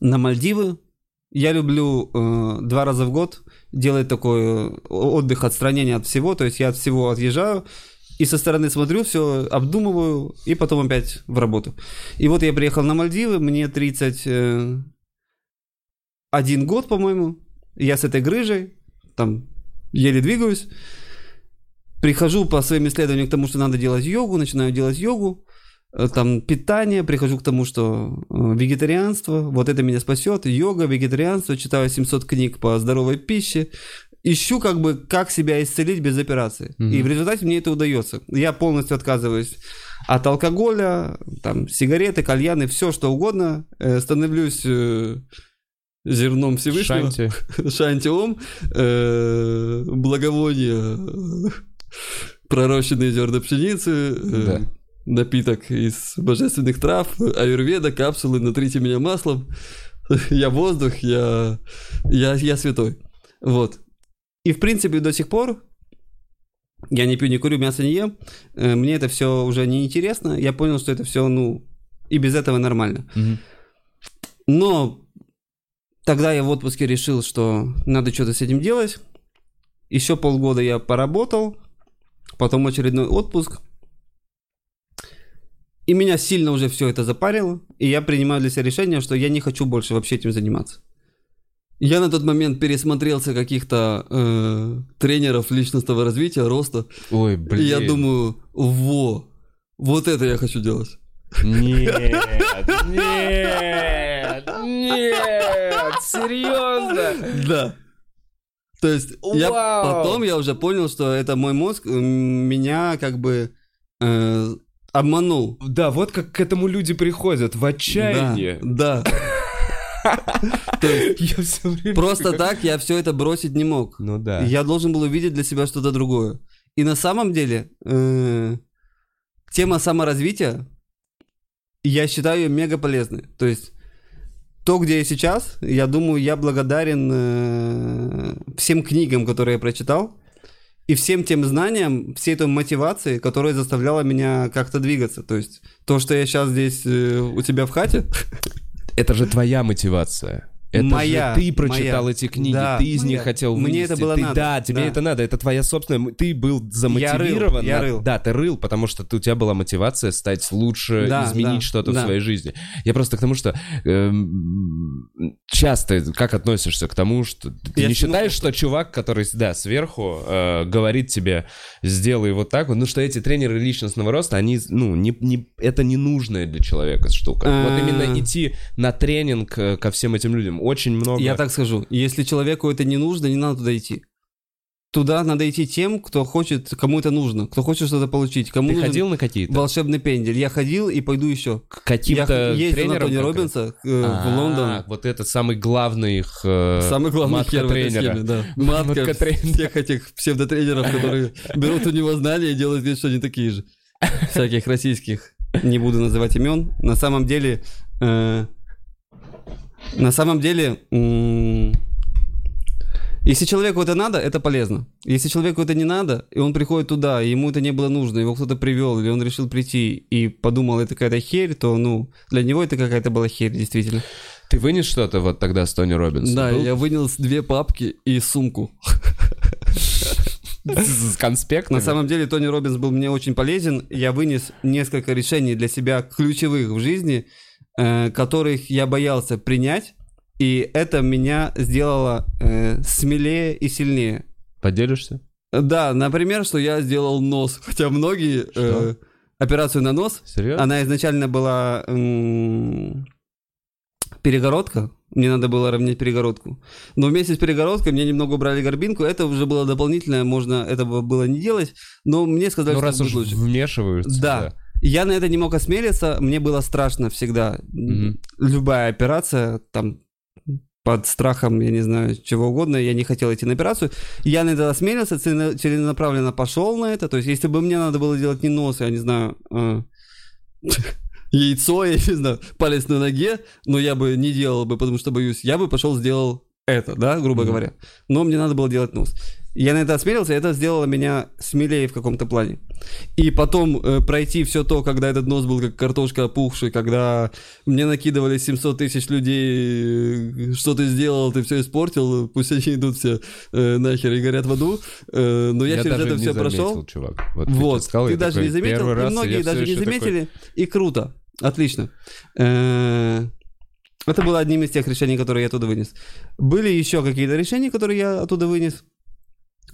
Speaker 2: на Мальдивы. Я люблю э, два раза в год делать такой э, отдых, отстранение от всего. То есть я от всего отъезжаю и со стороны смотрю, все обдумываю, и потом опять в работу. И вот я приехал на Мальдивы, мне 31 год, по-моему. Я с этой грыжей, там еле двигаюсь. Прихожу по своим исследованиям к тому, что надо делать йогу, начинаю делать йогу. Э, Там питание, прихожу к тому, что э, вегетарианство, вот это меня спасет, йога, вегетарианство, читаю 700 книг по здоровой пище, ищу как бы, как себя исцелить без операции.
Speaker 1: Мгм.
Speaker 2: И в результате мне это удается. Я полностью отказываюсь от алкоголя, там, сигареты, кальяны, все что угодно, э, становлюсь зерном Всевышнего.
Speaker 1: Шанти.
Speaker 2: Шантиом, э, благовония, пророщенные зерна пшеницы,
Speaker 1: Да.
Speaker 2: Напиток из божественных трав, аюрведа, капсулы, натрите меня маслом, я воздух, я, я, я святой. Вот. И в принципе до сих пор я не пью, не курю, мясо не ем, э, мне это все уже не интересно, я понял, что это все, ну, и без этого нормально.
Speaker 1: Мгм.
Speaker 2: Но тогда я в отпуске решил, что надо что-то с этим делать. Еще полгода я поработал, потом очередной отпуск. И меня сильно уже все это запарило, и я принимаю для себя решение, что я не хочу больше вообще этим заниматься. Я на тот момент пересмотрелся каких-то э, тренеров личностного развития, роста,
Speaker 1: Ой,
Speaker 2: и
Speaker 1: блин.
Speaker 2: я думаю, во, вот это я хочу делать.
Speaker 1: Нет, нет, нет, серьезно?
Speaker 2: Да. То есть я, потом я уже понял, что это мой мозг меня как бы э, обманул.
Speaker 1: Да, вот как к этому люди приходят в отчаянии.
Speaker 2: Да.
Speaker 1: Время...
Speaker 2: просто так я все это бросить не мог.
Speaker 1: Ну да.
Speaker 2: Я должен был увидеть для себя что-то другое. И на самом деле э, тема саморазвития, я считаю ее мега полезной. То есть то, где я сейчас, я думаю, я благодарен э, всем книгам, которые я прочитал, и всем тем знаниям, всей той мотивации, которая заставляла меня как-то двигаться. То есть то, что я сейчас здесь э, у тебя в хате,
Speaker 1: Это же твоя мотивация. Это
Speaker 2: Моя,
Speaker 1: же ты прочитал
Speaker 2: моя.
Speaker 1: эти книги,
Speaker 2: Да,
Speaker 1: ты из
Speaker 2: моя.
Speaker 1: них хотел
Speaker 2: Мне
Speaker 1: вынести.
Speaker 2: это было
Speaker 1: Ты-
Speaker 2: надо,
Speaker 1: Да, тебе
Speaker 2: да.
Speaker 1: это надо. Это твоя собственная... Ты был замотивирован.
Speaker 2: я
Speaker 1: на-
Speaker 2: рыл.
Speaker 1: Да, ты рыл, потому что ты- у тебя была мотивация стать лучше,
Speaker 2: Да,
Speaker 1: изменить
Speaker 2: да,
Speaker 1: что-то в
Speaker 2: да.
Speaker 1: своей жизни. Я просто к тому, что эм, часто как относишься к тому, что ты
Speaker 2: Я
Speaker 1: не
Speaker 2: с-
Speaker 1: считаешь, что чувак, который, да, сверху э, говорит тебе, сделай вот так вот, ну что эти тренеры личностного роста, они, ну, не, не, это не нужная для человека штука. Вот
Speaker 2: А.
Speaker 1: именно идти на тренинг э, ко всем этим людям очень много...
Speaker 2: Я так скажу, если человеку это не нужно, не надо туда идти. Туда надо идти тем, кто хочет, кому это нужно, кто хочет что-то получить, кому
Speaker 1: Ты ходил на какие-то?
Speaker 2: волшебный пендель. Я ходил и пойду еще.
Speaker 1: К
Speaker 2: Я
Speaker 1: каким-то
Speaker 2: ездил на? Тони? Робинса э,
Speaker 1: А,
Speaker 2: в Лондон.
Speaker 1: Вот это самый главный их э,
Speaker 2: Самый главный
Speaker 1: матка тренера.
Speaker 2: схеме, да. Матка всех этих псевдотренеров, которые берут у него знания и делают вид, что они такие же. Всяких российских. Не буду называть имен. На самом деле... э, на самом деле... если человеку это надо, это полезно. Если человеку это не надо, и он приходит туда, и ему это не было нужно, его кто-то привел, или он решил прийти и подумал, это какая-то херь, то, ну, для него это какая-то была херь, действительно.
Speaker 1: Ты вынес что-то вот тогда с Тони Робинсом?
Speaker 2: Да,
Speaker 1: Был?
Speaker 2: я вынес две папки и сумку.
Speaker 1: С конспектами?
Speaker 2: На самом деле Тони Робинс был мне очень полезен. Я вынес несколько решений для себя ключевых в жизни, э, которых я боялся принять, и это меня сделало э, смелее и сильнее.
Speaker 1: Поделишься?
Speaker 2: Да, например, что я сделал нос, хотя многие э, операцию на нос,
Speaker 1: Серьезно?
Speaker 2: она изначально была м, перегородка, мне надо было равнять перегородку. Но вместе с перегородкой мне немного убрали горбинку, это уже было дополнительное, можно этого было не делать, но мне сказали,
Speaker 1: Ну,
Speaker 2: что
Speaker 1: раз уж
Speaker 2: лучше.
Speaker 1: вмешиваются.
Speaker 2: Да. Я на это не мог осмелиться, мне было страшно всегда.
Speaker 1: Мгм.
Speaker 2: Любая операция, там, под страхом, я не знаю, чего угодно, я не хотел идти на операцию. Я на это осмелился, целена- целенаправленно пошел на это. То есть, если бы мне надо было делать не нос, я не знаю, э, яйцо, я не знаю, палец на ноге, но я бы не делал бы, потому что боюсь, я бы пошел сделал это, да, грубо
Speaker 1: Мгм.
Speaker 2: говоря. Но мне надо было делать нос. Я на это осмелился, и это сделало меня смелее в каком-то плане. И потом э, пройти все то, когда этот нос был как картошка опухший, когда мне накидывали 700 тысяч людей, э, что ты сделал, ты все испортил, пусть они идут все э, нахер и горят в аду. Э, но я, через
Speaker 1: даже
Speaker 2: это все
Speaker 1: заметил,
Speaker 2: прошел.
Speaker 1: чувак. Вот,
Speaker 2: Вот,
Speaker 1: сказал,
Speaker 2: ты
Speaker 1: я
Speaker 2: даже
Speaker 1: такой,
Speaker 2: не заметил, и многие
Speaker 1: я
Speaker 2: даже не
Speaker 1: еще такой,
Speaker 2: заметили, и круто, отлично. Э, Это было одним из тех решений, которые я оттуда вынес. Были еще какие-то решения, которые я оттуда вынес.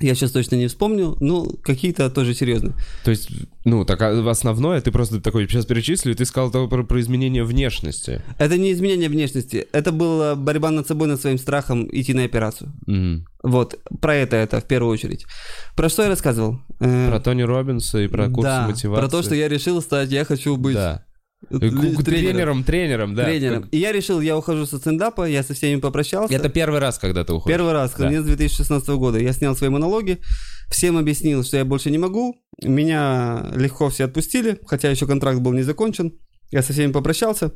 Speaker 2: Я сейчас точно не вспомню, но какие-то тоже серьезные.
Speaker 1: То есть, ну, так а основное, ты просто такой сейчас перечислил, ты сказал только про, про изменение внешности.
Speaker 2: Это не изменение внешности, это была борьба над собой, над своим страхом идти на операцию.
Speaker 1: Мгм.
Speaker 2: Вот, про это это в первую очередь. Про что я рассказывал? Э,
Speaker 1: Про Тони Робинса и про курс
Speaker 2: да,
Speaker 1: мотивации.
Speaker 2: про то, что я решил стать, я хочу быть
Speaker 1: Да.
Speaker 2: Э, тренером.
Speaker 1: Тренером, тренером, да.
Speaker 2: Тренером. И я решил, я ухожу со стендапа, я со всеми попрощался.
Speaker 1: Это первый раз, когда ты уходишь.
Speaker 2: Первый раз,
Speaker 1: Да.
Speaker 2: конец 2016 года. Я снял свои монологи, всем объяснил, что я больше не могу. Меня легко все отпустили, хотя еще контракт был не закончен. Я со всеми попрощался.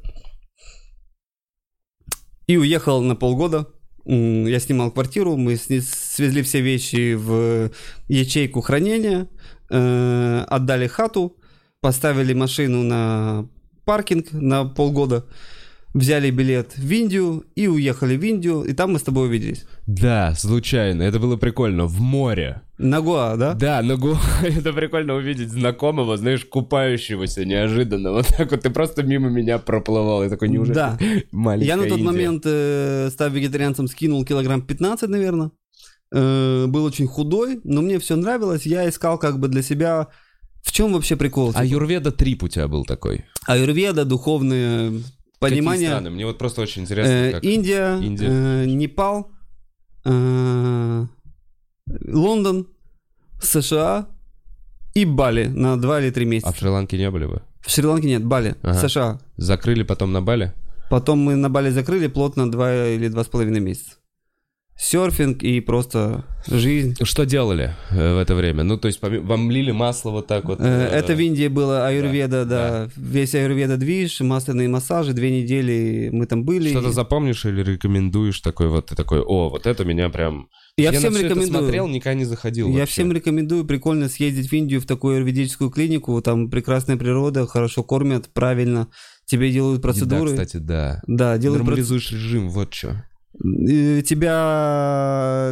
Speaker 2: И уехал на полгода. Я снимал квартиру, мы свезли все вещи в ячейку хранения, э, отдали хату, поставили машину на паркинг на полгода, взяли билет в Индию и уехали в Индию, и там мы с тобой увиделись.
Speaker 1: Да, случайно. Это было прикольно. В море.
Speaker 2: На Гоа, да?
Speaker 1: Да, но гу- это прикольно увидеть знакомого, знаешь, купающегося неожиданно. Вот так вот ты просто мимо меня проплывал. Я такой, неужели
Speaker 2: Да.
Speaker 1: маленькая
Speaker 2: Я на тот
Speaker 1: Индия?
Speaker 2: момент, э, став вегетарианцем, скинул килограмм 15, наверное. Э, был очень худой, но мне все нравилось. Я искал как бы для себя, в чем вообще прикол.
Speaker 1: А Юрведа трип у тебя был такой.
Speaker 2: Аюрведа, духовные
Speaker 1: Какие
Speaker 2: понимания.
Speaker 1: страны? Мне вот просто очень интересно,
Speaker 2: Э,
Speaker 1: как...
Speaker 2: Индия,
Speaker 1: Индия.
Speaker 2: э, Непал, э, Лондон, США и Бали на 2 или 3 месяца.
Speaker 1: А в Шри-Ланке не были вы?
Speaker 2: В Шри-Ланке нет, Бали,
Speaker 1: Ага.
Speaker 2: США.
Speaker 1: Закрыли потом на Бали?
Speaker 2: Потом мы на Бали закрыли плотно 2 или 2,5 месяца. Серфинг и просто жизнь.
Speaker 1: Что делали э, в это время? Ну, то есть вам лили масло вот так вот?
Speaker 2: Э,
Speaker 1: э,
Speaker 2: Это в Индии было аюрведа,
Speaker 1: да,
Speaker 2: да, Весь аюрведа движ, масляные массажи, две недели мы там были.
Speaker 1: Что-то запомнишь или рекомендуешь такой вот, ты такой, о, вот это меня прям...
Speaker 2: Я,
Speaker 1: на
Speaker 2: всем
Speaker 1: всё это
Speaker 2: рекомендую.
Speaker 1: смотрел, никогда не заходил
Speaker 2: Я
Speaker 1: вообще.
Speaker 2: всем рекомендую прикольно съездить в Индию в такую аюрведическую клинику. Там прекрасная природа, хорошо кормят, правильно. Тебе делают
Speaker 1: Еда,
Speaker 2: процедуры.
Speaker 1: кстати, да.
Speaker 2: Да, делают проц-
Speaker 1: Нормализуешь режим, вот что.
Speaker 2: Тебя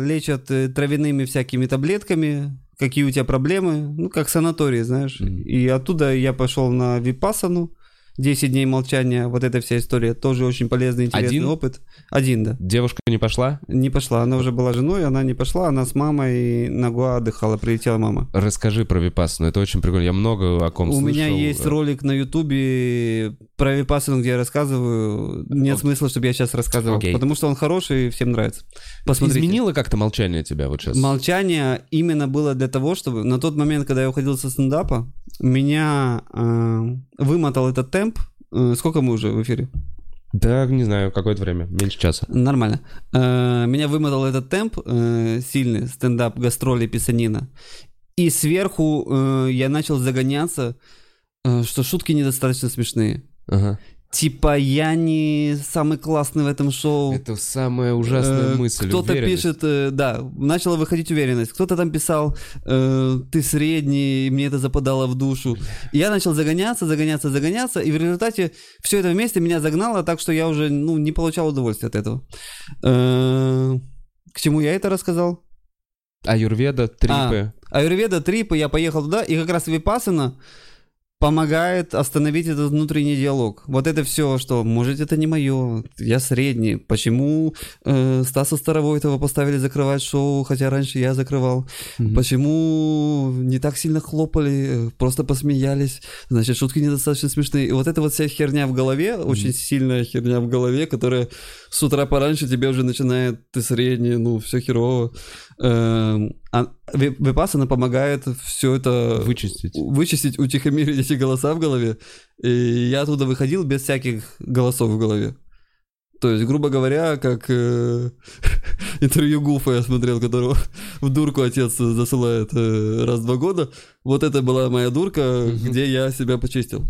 Speaker 2: лечат э, травяными всякими таблетками, какие у тебя проблемы, ну, как санаторий, знаешь.
Speaker 1: Мгм.
Speaker 2: И оттуда я пошел на Випасану, 10 дней молчания, вот эта вся история, тоже очень полезный, интересный
Speaker 1: Один?
Speaker 2: опыт. Один, да.
Speaker 1: Девушка не пошла?
Speaker 2: Не пошла, она уже была женой, она не пошла, она с мамой на Гуа отдыхала, прилетела мама.
Speaker 1: Расскажи про Випассану, это очень прикольно. Я много о ком
Speaker 2: У
Speaker 1: слышал.
Speaker 2: меня есть ролик на Ютубе про Випассану, где я рассказываю. Нет
Speaker 1: Ок.
Speaker 2: смысла, чтобы я сейчас рассказывал,
Speaker 1: Окей.
Speaker 2: потому что он хороший и всем нравится. Посмотрите.
Speaker 1: Изменило как-то молчание тебя вот сейчас?
Speaker 2: Молчание именно было для того, чтобы на тот момент, когда я уходил со стендапа, меня э, вымотал этот темп. Э, сколько мы уже в эфире?
Speaker 1: Да, не знаю, какое-то время, меньше часа.
Speaker 2: Нормально. Э, меня вымотал этот темп э, сильный, стендап, гастроли, писанина. И сверху я начал загоняться, что шутки недостаточно смешные.
Speaker 1: Ага.
Speaker 2: Типа я не самый классный в этом шоу.
Speaker 1: Это самая ужасная
Speaker 2: Э,
Speaker 1: мысль.
Speaker 2: Кто-то пишет, э, да, начала выходить уверенность. Кто-то там писал, э, ты средний, и мне это западало в душу. И я начал загоняться, загоняться, загоняться, и в результате все это вместе меня загнало так, что я уже ну, не получал удовольствия от этого. Э, К чему я это рассказал?
Speaker 1: Аюрведа, трипы.
Speaker 2: Аюрведа, трипы, я поехал туда, и как раз Випасана помогает остановить этот внутренний диалог. Вот это все, что, может, это не мое, я средний. Почему э, Стаса Старовойтова поставили закрывать шоу, хотя раньше я закрывал?
Speaker 1: Мгм.
Speaker 2: Почему не так сильно хлопали, э, просто посмеялись? Значит, шутки недостаточно смешные. И вот эта вот вся херня в голове, очень сильная херня в голове, которая с утра пораньше тебе уже начинает, ты средний, ну, все херово. Эм, А Ви- Випассана помогает все это
Speaker 1: Вычистить.
Speaker 2: вычистить, утихомирить эти голоса в голове. И я оттуда выходил без всяких голосов в голове. То есть, грубо говоря, как э, интервью Гуфа я смотрел, которого в дурку отец засылает э, раз в два года. Вот это была моя дурка, где я себя почистил.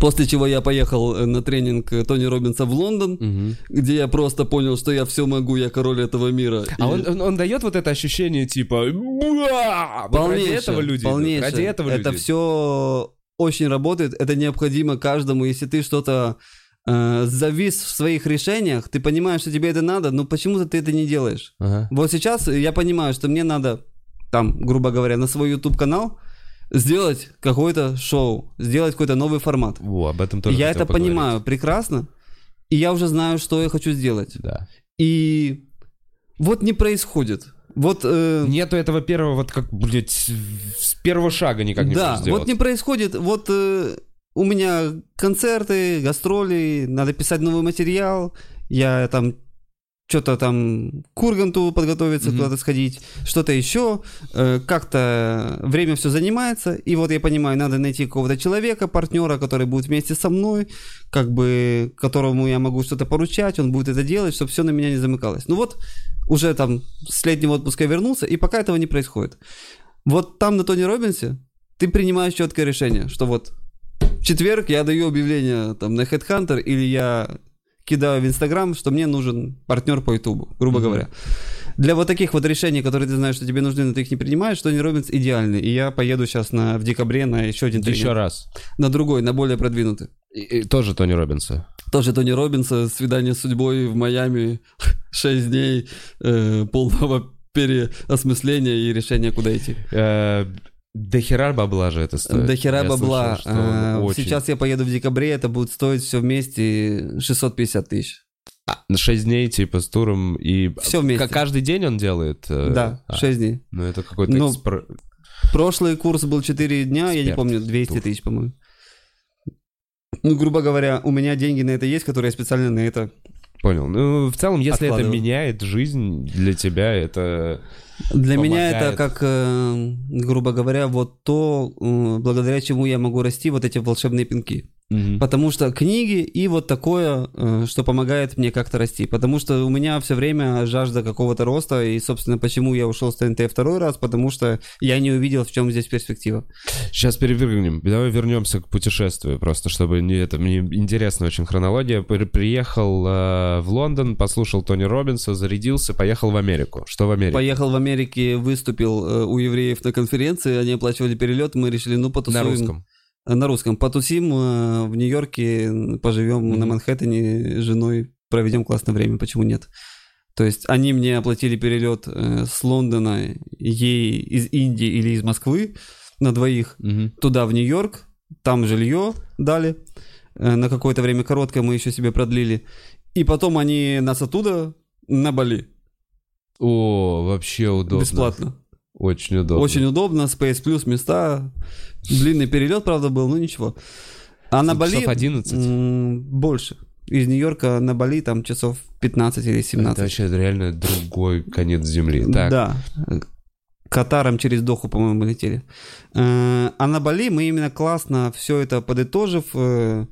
Speaker 2: После чего я поехал э, на тренинг э, Тони Робинса в Лондон,
Speaker 1: Мгм.
Speaker 2: где я просто понял, что я все могу, я король этого мира.
Speaker 1: А
Speaker 2: И-
Speaker 1: он, он, он дает вот это ощущение типа... Вот ради
Speaker 2: Полнейшее,
Speaker 1: этого люди
Speaker 2: полнейшее.
Speaker 1: Ради этого
Speaker 2: Это
Speaker 1: люди идут.
Speaker 2: все очень работает, это необходимо каждому. Если ты что-то э, завис в своих решениях, ты понимаешь, что тебе это надо, но почему-то ты это не делаешь.
Speaker 1: Ага.
Speaker 2: Вот сейчас я понимаю, что мне надо там, грубо говоря, на свой YouTube канал сделать какое-то шоу, сделать какой-то новый формат.
Speaker 1: О, об этом тоже
Speaker 2: я это
Speaker 1: поговорить.
Speaker 2: понимаю прекрасно, и я уже знаю, что я хочу сделать.
Speaker 1: Да.
Speaker 2: И вот не происходит. Вот... э,
Speaker 1: Нету этого первого, вот как, блядь, с первого шага никак не
Speaker 2: да,
Speaker 1: сделать.
Speaker 2: вот не происходит, вот э, у меня концерты, гастроли, надо писать новый материал, я там что-то там к Урганту подготовиться,
Speaker 1: Мгм.
Speaker 2: куда-то сходить, что-то еще, э, как-то время все занимается, и вот я понимаю, надо найти какого-то человека, партнера, который будет вместе со мной, как бы, которому я могу что-то поручать, он будет это делать, чтобы все на меня не замыкалось. Ну вот, уже там с летнего отпуска вернулся, и пока этого не происходит. Вот там на Тони Робинсе ты принимаешь четкое решение, что вот в четверг я даю объявление там на Headhunter или я кидаю в Инстаграм, что мне нужен партнер по Ютубу, грубо
Speaker 1: Мгм.
Speaker 2: говоря. Для вот таких вот решений, которые ты знаешь, что тебе нужны, но ты их не принимаешь, Тони Робинс идеальный. И я поеду сейчас на, в декабре на еще один тренинг.
Speaker 1: Еще раз.
Speaker 2: На другой, на более продвинутый.
Speaker 1: И- и тоже Тони Робинса.
Speaker 2: Тоже Тони Робинса, свидание с судьбой в Майами, 6 дней э, полного переосмысления и решения, куда идти.
Speaker 1: До хера бабла же это стоит.
Speaker 2: До хера
Speaker 1: Я
Speaker 2: бабла.
Speaker 1: слышал, очень.
Speaker 2: Сейчас я поеду в декабре, это будет стоить все вместе 650 тысяч.
Speaker 1: На 6 дней, типа, с туром и...
Speaker 2: Все вместе.
Speaker 1: Каждый день он делает? э,
Speaker 2: Да,
Speaker 1: а,
Speaker 2: 6 дней.
Speaker 1: Ну, это какой-то...
Speaker 2: Ну,
Speaker 1: экспр-
Speaker 2: Прошлый курс был 4 дня, я не
Speaker 1: Эксперт.
Speaker 2: помню, 200
Speaker 1: Тур.
Speaker 2: тысяч, по-моему. Ну, грубо говоря, у меня деньги на это есть, которые я специально на это...
Speaker 1: Понял. Ну, в целом, если это
Speaker 2: Откладываю.
Speaker 1: меняет жизнь для тебя, это...
Speaker 2: Для меня это как, э, грубо говоря, вот то, э, благодаря чему я могу расти, вот эти волшебные пинки.
Speaker 1: Мгм.
Speaker 2: Потому что книги и вот такое, э, что помогает мне как-то расти. Потому что у меня все время жажда какого-то роста, и, собственно, почему я ушел с ТНТ второй раз, потому что я не увидел, в чем здесь перспектива.
Speaker 1: Сейчас перевернем. Давай вернемся к путешествию, просто чтобы не это мне интересна очень хронология. При- Приехал э, в Лондон, послушал Тони Робинса, зарядился, поехал в Америку. Что в Америке?
Speaker 2: Поехал в Америке, выступил э, у евреев на конференции, они оплачивали перелет, мы решили, ну,
Speaker 1: На
Speaker 2: потусуем.
Speaker 1: русском.
Speaker 2: На русском. Потусим э, в Нью-Йорке, поживем
Speaker 1: Мгм.
Speaker 2: на Манхэттене с женой, проведем классное время, почему нет? То есть они мне оплатили перелет э, с Лондона, ей из Индии или из Москвы на двоих
Speaker 1: Мгм.
Speaker 2: туда, в Нью-Йорк, там жилье дали, э, на какое-то время короткое мы еще себе продлили, и потом они нас оттуда на Бали,
Speaker 1: О, вообще удобно.
Speaker 2: бесплатно.
Speaker 1: Очень удобно.
Speaker 2: Очень удобно, Space Plus места, длинный перелет, правда, был, ну ничего. А на Бали...
Speaker 1: Часов 11?
Speaker 2: м, Больше. Из Нью-Йорка на Бали там часов 15 или 17.
Speaker 1: Это вообще реально другой конец земли. Так.
Speaker 2: Да. Катаром через Доху, по-моему, летели. Э, А на Бали мы именно классно все это подытожив, э,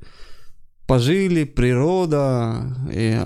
Speaker 2: пожили, природа,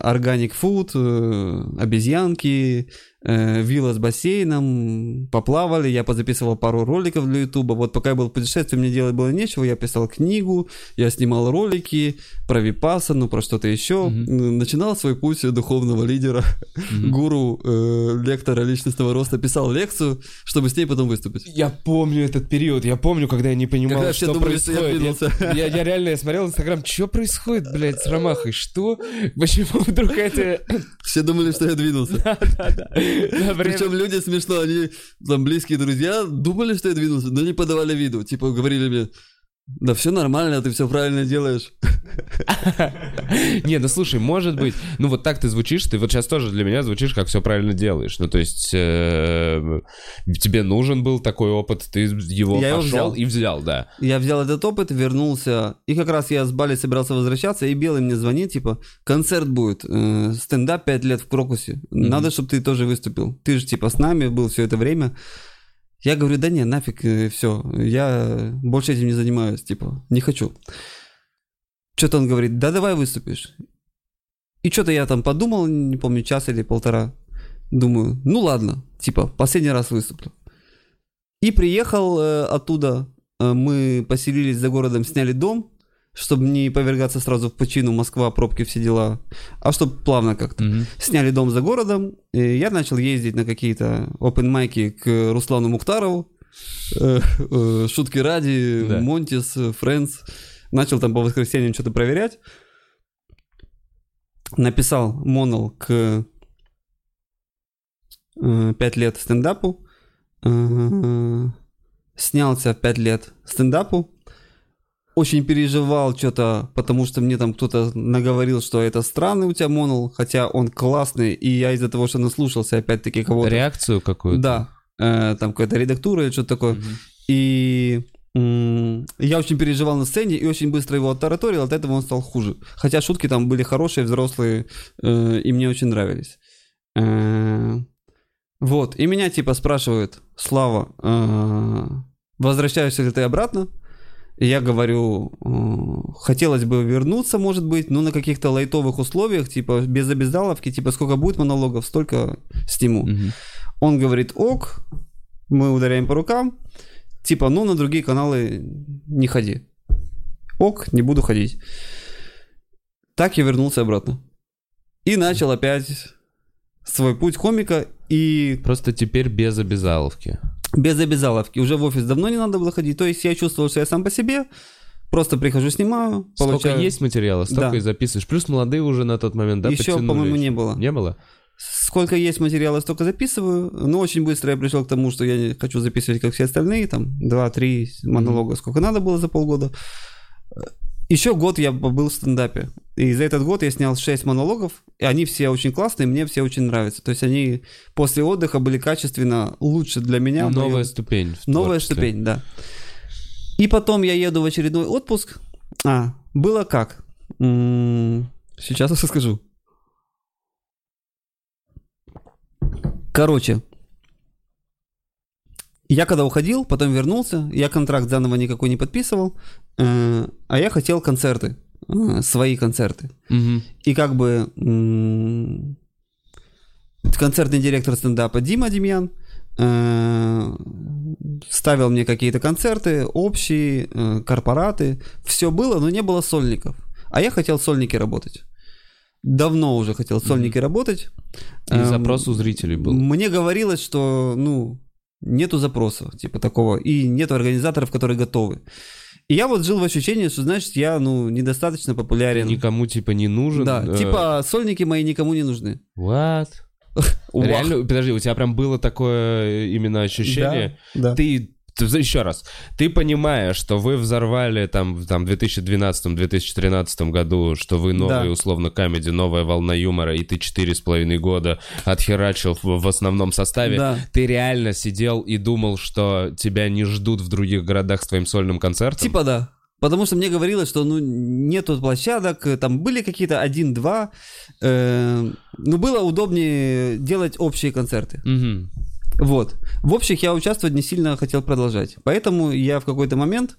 Speaker 2: органик фуд, обезьянки, э, вилла с бассейном, поплавали, я позаписывал пару роликов для Ютуба. Вот пока я был в путешествии, мне делать было нечего, я писал книгу, я снимал ролики про Випассану, про что-то еще.
Speaker 1: Мгм.
Speaker 2: Начинал свой путь духовного лидера
Speaker 1: Мгм.
Speaker 2: гуру, э, лектора личностного роста, писал лекцию, чтобы с ней потом выступить.
Speaker 1: Я помню этот период, я помню, когда я не понимал,
Speaker 2: Когда
Speaker 1: что
Speaker 2: думали, что я
Speaker 1: происходит. Я, я- я реально я смотрел Инстаграм, что происходит, блядь, с Ромахой, что? Почему вдруг это...
Speaker 2: Все думали, что я двинулся.
Speaker 1: Да-да-да. Да, прям-
Speaker 2: Причем люди смешно, они, там, близкие друзья, думали, что я двинулся, но не подавали виду. Типа, говорили мне, да все нормально, ты все правильно делаешь.
Speaker 1: Не, ну слушай, может быть, ну вот так ты звучишь, ты вот сейчас тоже для меня звучишь, как все правильно делаешь. Ну то есть э, тебе нужен был такой опыт, ты его пошел и взял, да.
Speaker 2: Я взял этот опыт, вернулся, и как раз я с Бали собирался возвращаться, и Белый мне звонит, типа, концерт будет, э, стендап 5 лет в Крокусе, надо, чтобы ты тоже выступил. Ты же, типа, с нами был все это время. Я говорю, да не, нафиг, все, я больше этим не занимаюсь, типа, не хочу. Что-то он говорит, да давай выступишь. И что-то я там подумал, не помню, час или полтора. Думаю, ну ладно, типа, последний раз выступлю. И приехал э, оттуда, э, мы поселились за городом, сняли дом, чтобы не повергаться сразу в пучину, Москва, пробки, все дела, а чтобы плавно как-то.
Speaker 1: Мгм.
Speaker 2: Сняли дом за городом, и я начал ездить на какие-то open майки к Руслану Мухтарову, э, э, шутки ради,
Speaker 1: Да.
Speaker 2: Монтис, Френдс. Начал там по воскресеньям что-то проверять. Написал монол к 5 лет стендапу. Э, Снялся 5 лет стендапу. Очень переживал что-то, потому что мне там кто-то наговорил, что это странный у тебя монол, хотя он классный, и я из-за того, что наслушался опять-таки кого-то.
Speaker 1: Реакцию какую-то?
Speaker 2: Да, э, там какая-то редактура или что-то такое.
Speaker 1: Мгм.
Speaker 2: И я очень переживал на сцене и очень быстро его оттараторил, от этого он стал хуже. Хотя шутки там были хорошие, взрослые, э, и мне очень нравились. Э, Вот, и меня типа спрашивают, Слава, э, возвращаешься ли ты обратно? Я говорю, хотелось бы вернуться, может быть, но на каких-то лайтовых условиях, типа без обязаловки, типа сколько будет монологов, столько сниму.
Speaker 1: Мгм.
Speaker 2: Он говорит, ок, мы ударяем по рукам, типа, ну, на другие каналы не ходи. Ок, не буду ходить. Так я вернулся обратно. И начал опять свой путь комика, и
Speaker 1: Просто теперь без обязаловки.
Speaker 2: Без обязаловки. Уже в офис давно не надо было ходить. То есть я чувствовал, что я сам по себе, просто прихожу, снимаю,
Speaker 1: Сколько
Speaker 2: получаю...
Speaker 1: есть материала, столько
Speaker 2: Да.
Speaker 1: и записываешь. Плюс молодые уже на тот момент, да,
Speaker 2: Еще, по-моему, не было.
Speaker 1: Не было?
Speaker 2: Сколько есть материала, столько записываю. Но очень быстро я пришел к тому, что я не хочу записывать, как все остальные, там, 2-3 монолога, сколько надо было за полгода. Еще год я был в стендапе. И за этот год я снял 6 монологов, и они все очень классные, мне все очень нравятся. То есть они после отдыха были качественно лучше для меня.
Speaker 1: Новая
Speaker 2: моем-
Speaker 1: ступень.
Speaker 2: Новая ступень, да. И потом я еду в очередной отпуск. А, было как? М, Сейчас расскажу. Короче, я когда уходил, потом вернулся, я контракт заново никакой не подписывал, э, а я хотел концерты, э, свои концерты.
Speaker 1: Мгм.
Speaker 2: И как бы м, концертный директор стендапа Дима Демьян э, ставил мне какие-то концерты, общие, э, корпораты. Все было, но не было сольников. А я хотел сольники работать. Давно уже хотел сольники работать.
Speaker 1: И
Speaker 2: Эм,
Speaker 1: запрос у зрителей был.
Speaker 2: Мне говорилось, что, ну, нету запроса, типа такого, и нету организаторов, которые готовы. И я вот жил в ощущении, что, значит, я, ну, недостаточно популярен.
Speaker 1: Никому типа не нужен.
Speaker 2: Да,
Speaker 1: э,
Speaker 2: типа сольники мои никому не нужны.
Speaker 1: What? Реально, подожди, у тебя прям было такое именно ощущение?
Speaker 2: Да.
Speaker 1: Ты, ты еще раз, ты понимаешь, что вы взорвали там, там в 2012-2013 году, что вы новый,
Speaker 2: Да.
Speaker 1: условно, камеди, новая волна юмора, и ты четыре с половиной года отхерачил в, в основном составе.
Speaker 2: Да.
Speaker 1: Ты реально сидел и думал, что тебя не ждут в других городах с твоим сольным концертом?
Speaker 2: Типа да. Потому что мне говорилось, что ну нету площадок, там были какие-то один-два, э, но было удобнее делать общие концерты.
Speaker 1: Мгм.
Speaker 2: Вот. В общих я участвовать не сильно хотел продолжать. Поэтому я в какой-то момент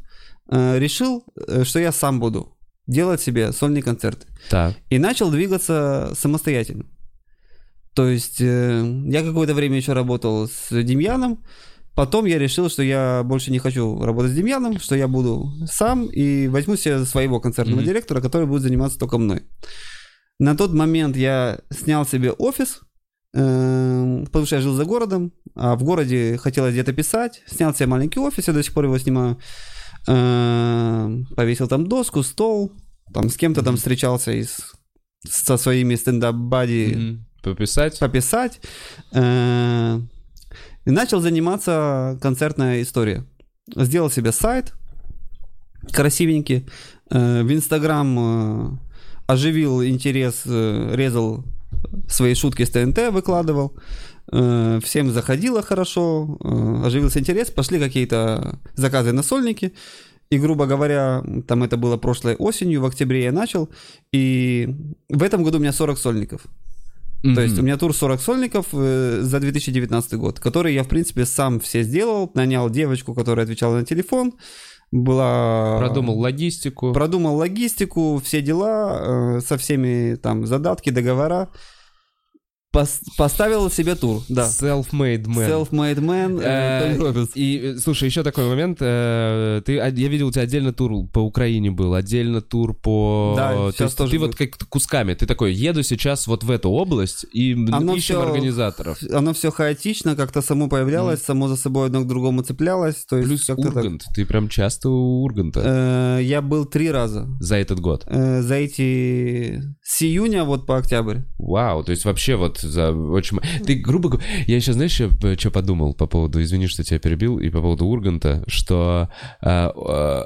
Speaker 2: э, решил, э, что я сам буду делать себе сольные концерты.
Speaker 1: Так.
Speaker 2: И начал двигаться самостоятельно. То есть э, я какое-то время еще работал с Демьяном, потом я решил, что я больше не хочу работать с Демьяном, что я буду сам и возьму себе своего концертного
Speaker 1: Мгм.
Speaker 2: директора, который будет заниматься только мной. На тот момент я снял себе офис, потому что я жил за городом, а в городе хотелось где-то писать, снял себе маленький офис, я до сих пор его снимаю, Э, повесил там доску, стол, там с кем-то там встречался из, со своими стендап-бади.
Speaker 1: Пописать?
Speaker 2: пописать. Э, И начал заниматься концертной историей. Сделал себе сайт красивенький. Э, В Инстаграм э, оживил интерес, э, резал свои шутки с ТНТ, выкладывал. Э, Всем заходило хорошо, э, оживился интерес, пошли какие-то заказы на сольники. И, грубо говоря, там это было прошлой осенью, в октябре я начал. И в этом году у меня 40 сольников. То есть у меня тур 40 сольников э, за 2019 год, который я, в принципе, сам все сделал. Нанял девочку, которая отвечала на телефон. Была...
Speaker 1: Продумал логистику.
Speaker 2: Продумал логистику, все дела, э, со всеми там задатки, договора. Пос- поставил себе тур, да.
Speaker 1: Self-made man.
Speaker 2: Self-made man. э,
Speaker 1: Э,
Speaker 2: Тони.
Speaker 1: И, э, слушай, еще такой момент. э, Ты, а, я видел, у тебя отдельно тур по Украине был, отдельно тур по...
Speaker 2: Да,
Speaker 1: То
Speaker 2: сейчас
Speaker 1: есть
Speaker 2: тоже
Speaker 1: ты
Speaker 2: будет.
Speaker 1: вот как кусками, ты такой, еду сейчас вот в эту область и
Speaker 2: Оно
Speaker 1: ищем
Speaker 2: всё-
Speaker 1: организаторов.
Speaker 2: Оно все хаотично, как-то само появлялось, само за собой одно к другому цеплялось. То есть
Speaker 1: Плюс
Speaker 2: как-то так.
Speaker 1: Ургант, ты прям часто у Урганта
Speaker 2: Э, Я был три раза.
Speaker 1: за этот год.
Speaker 2: Э, За эти... С июня вот по октябрь.
Speaker 1: Вау, то есть вообще вот за очень... Ты, грубо говоря, я еще, знаешь, что подумал по поводу, извини, что тебя перебил, и по поводу Урганта, что а, а,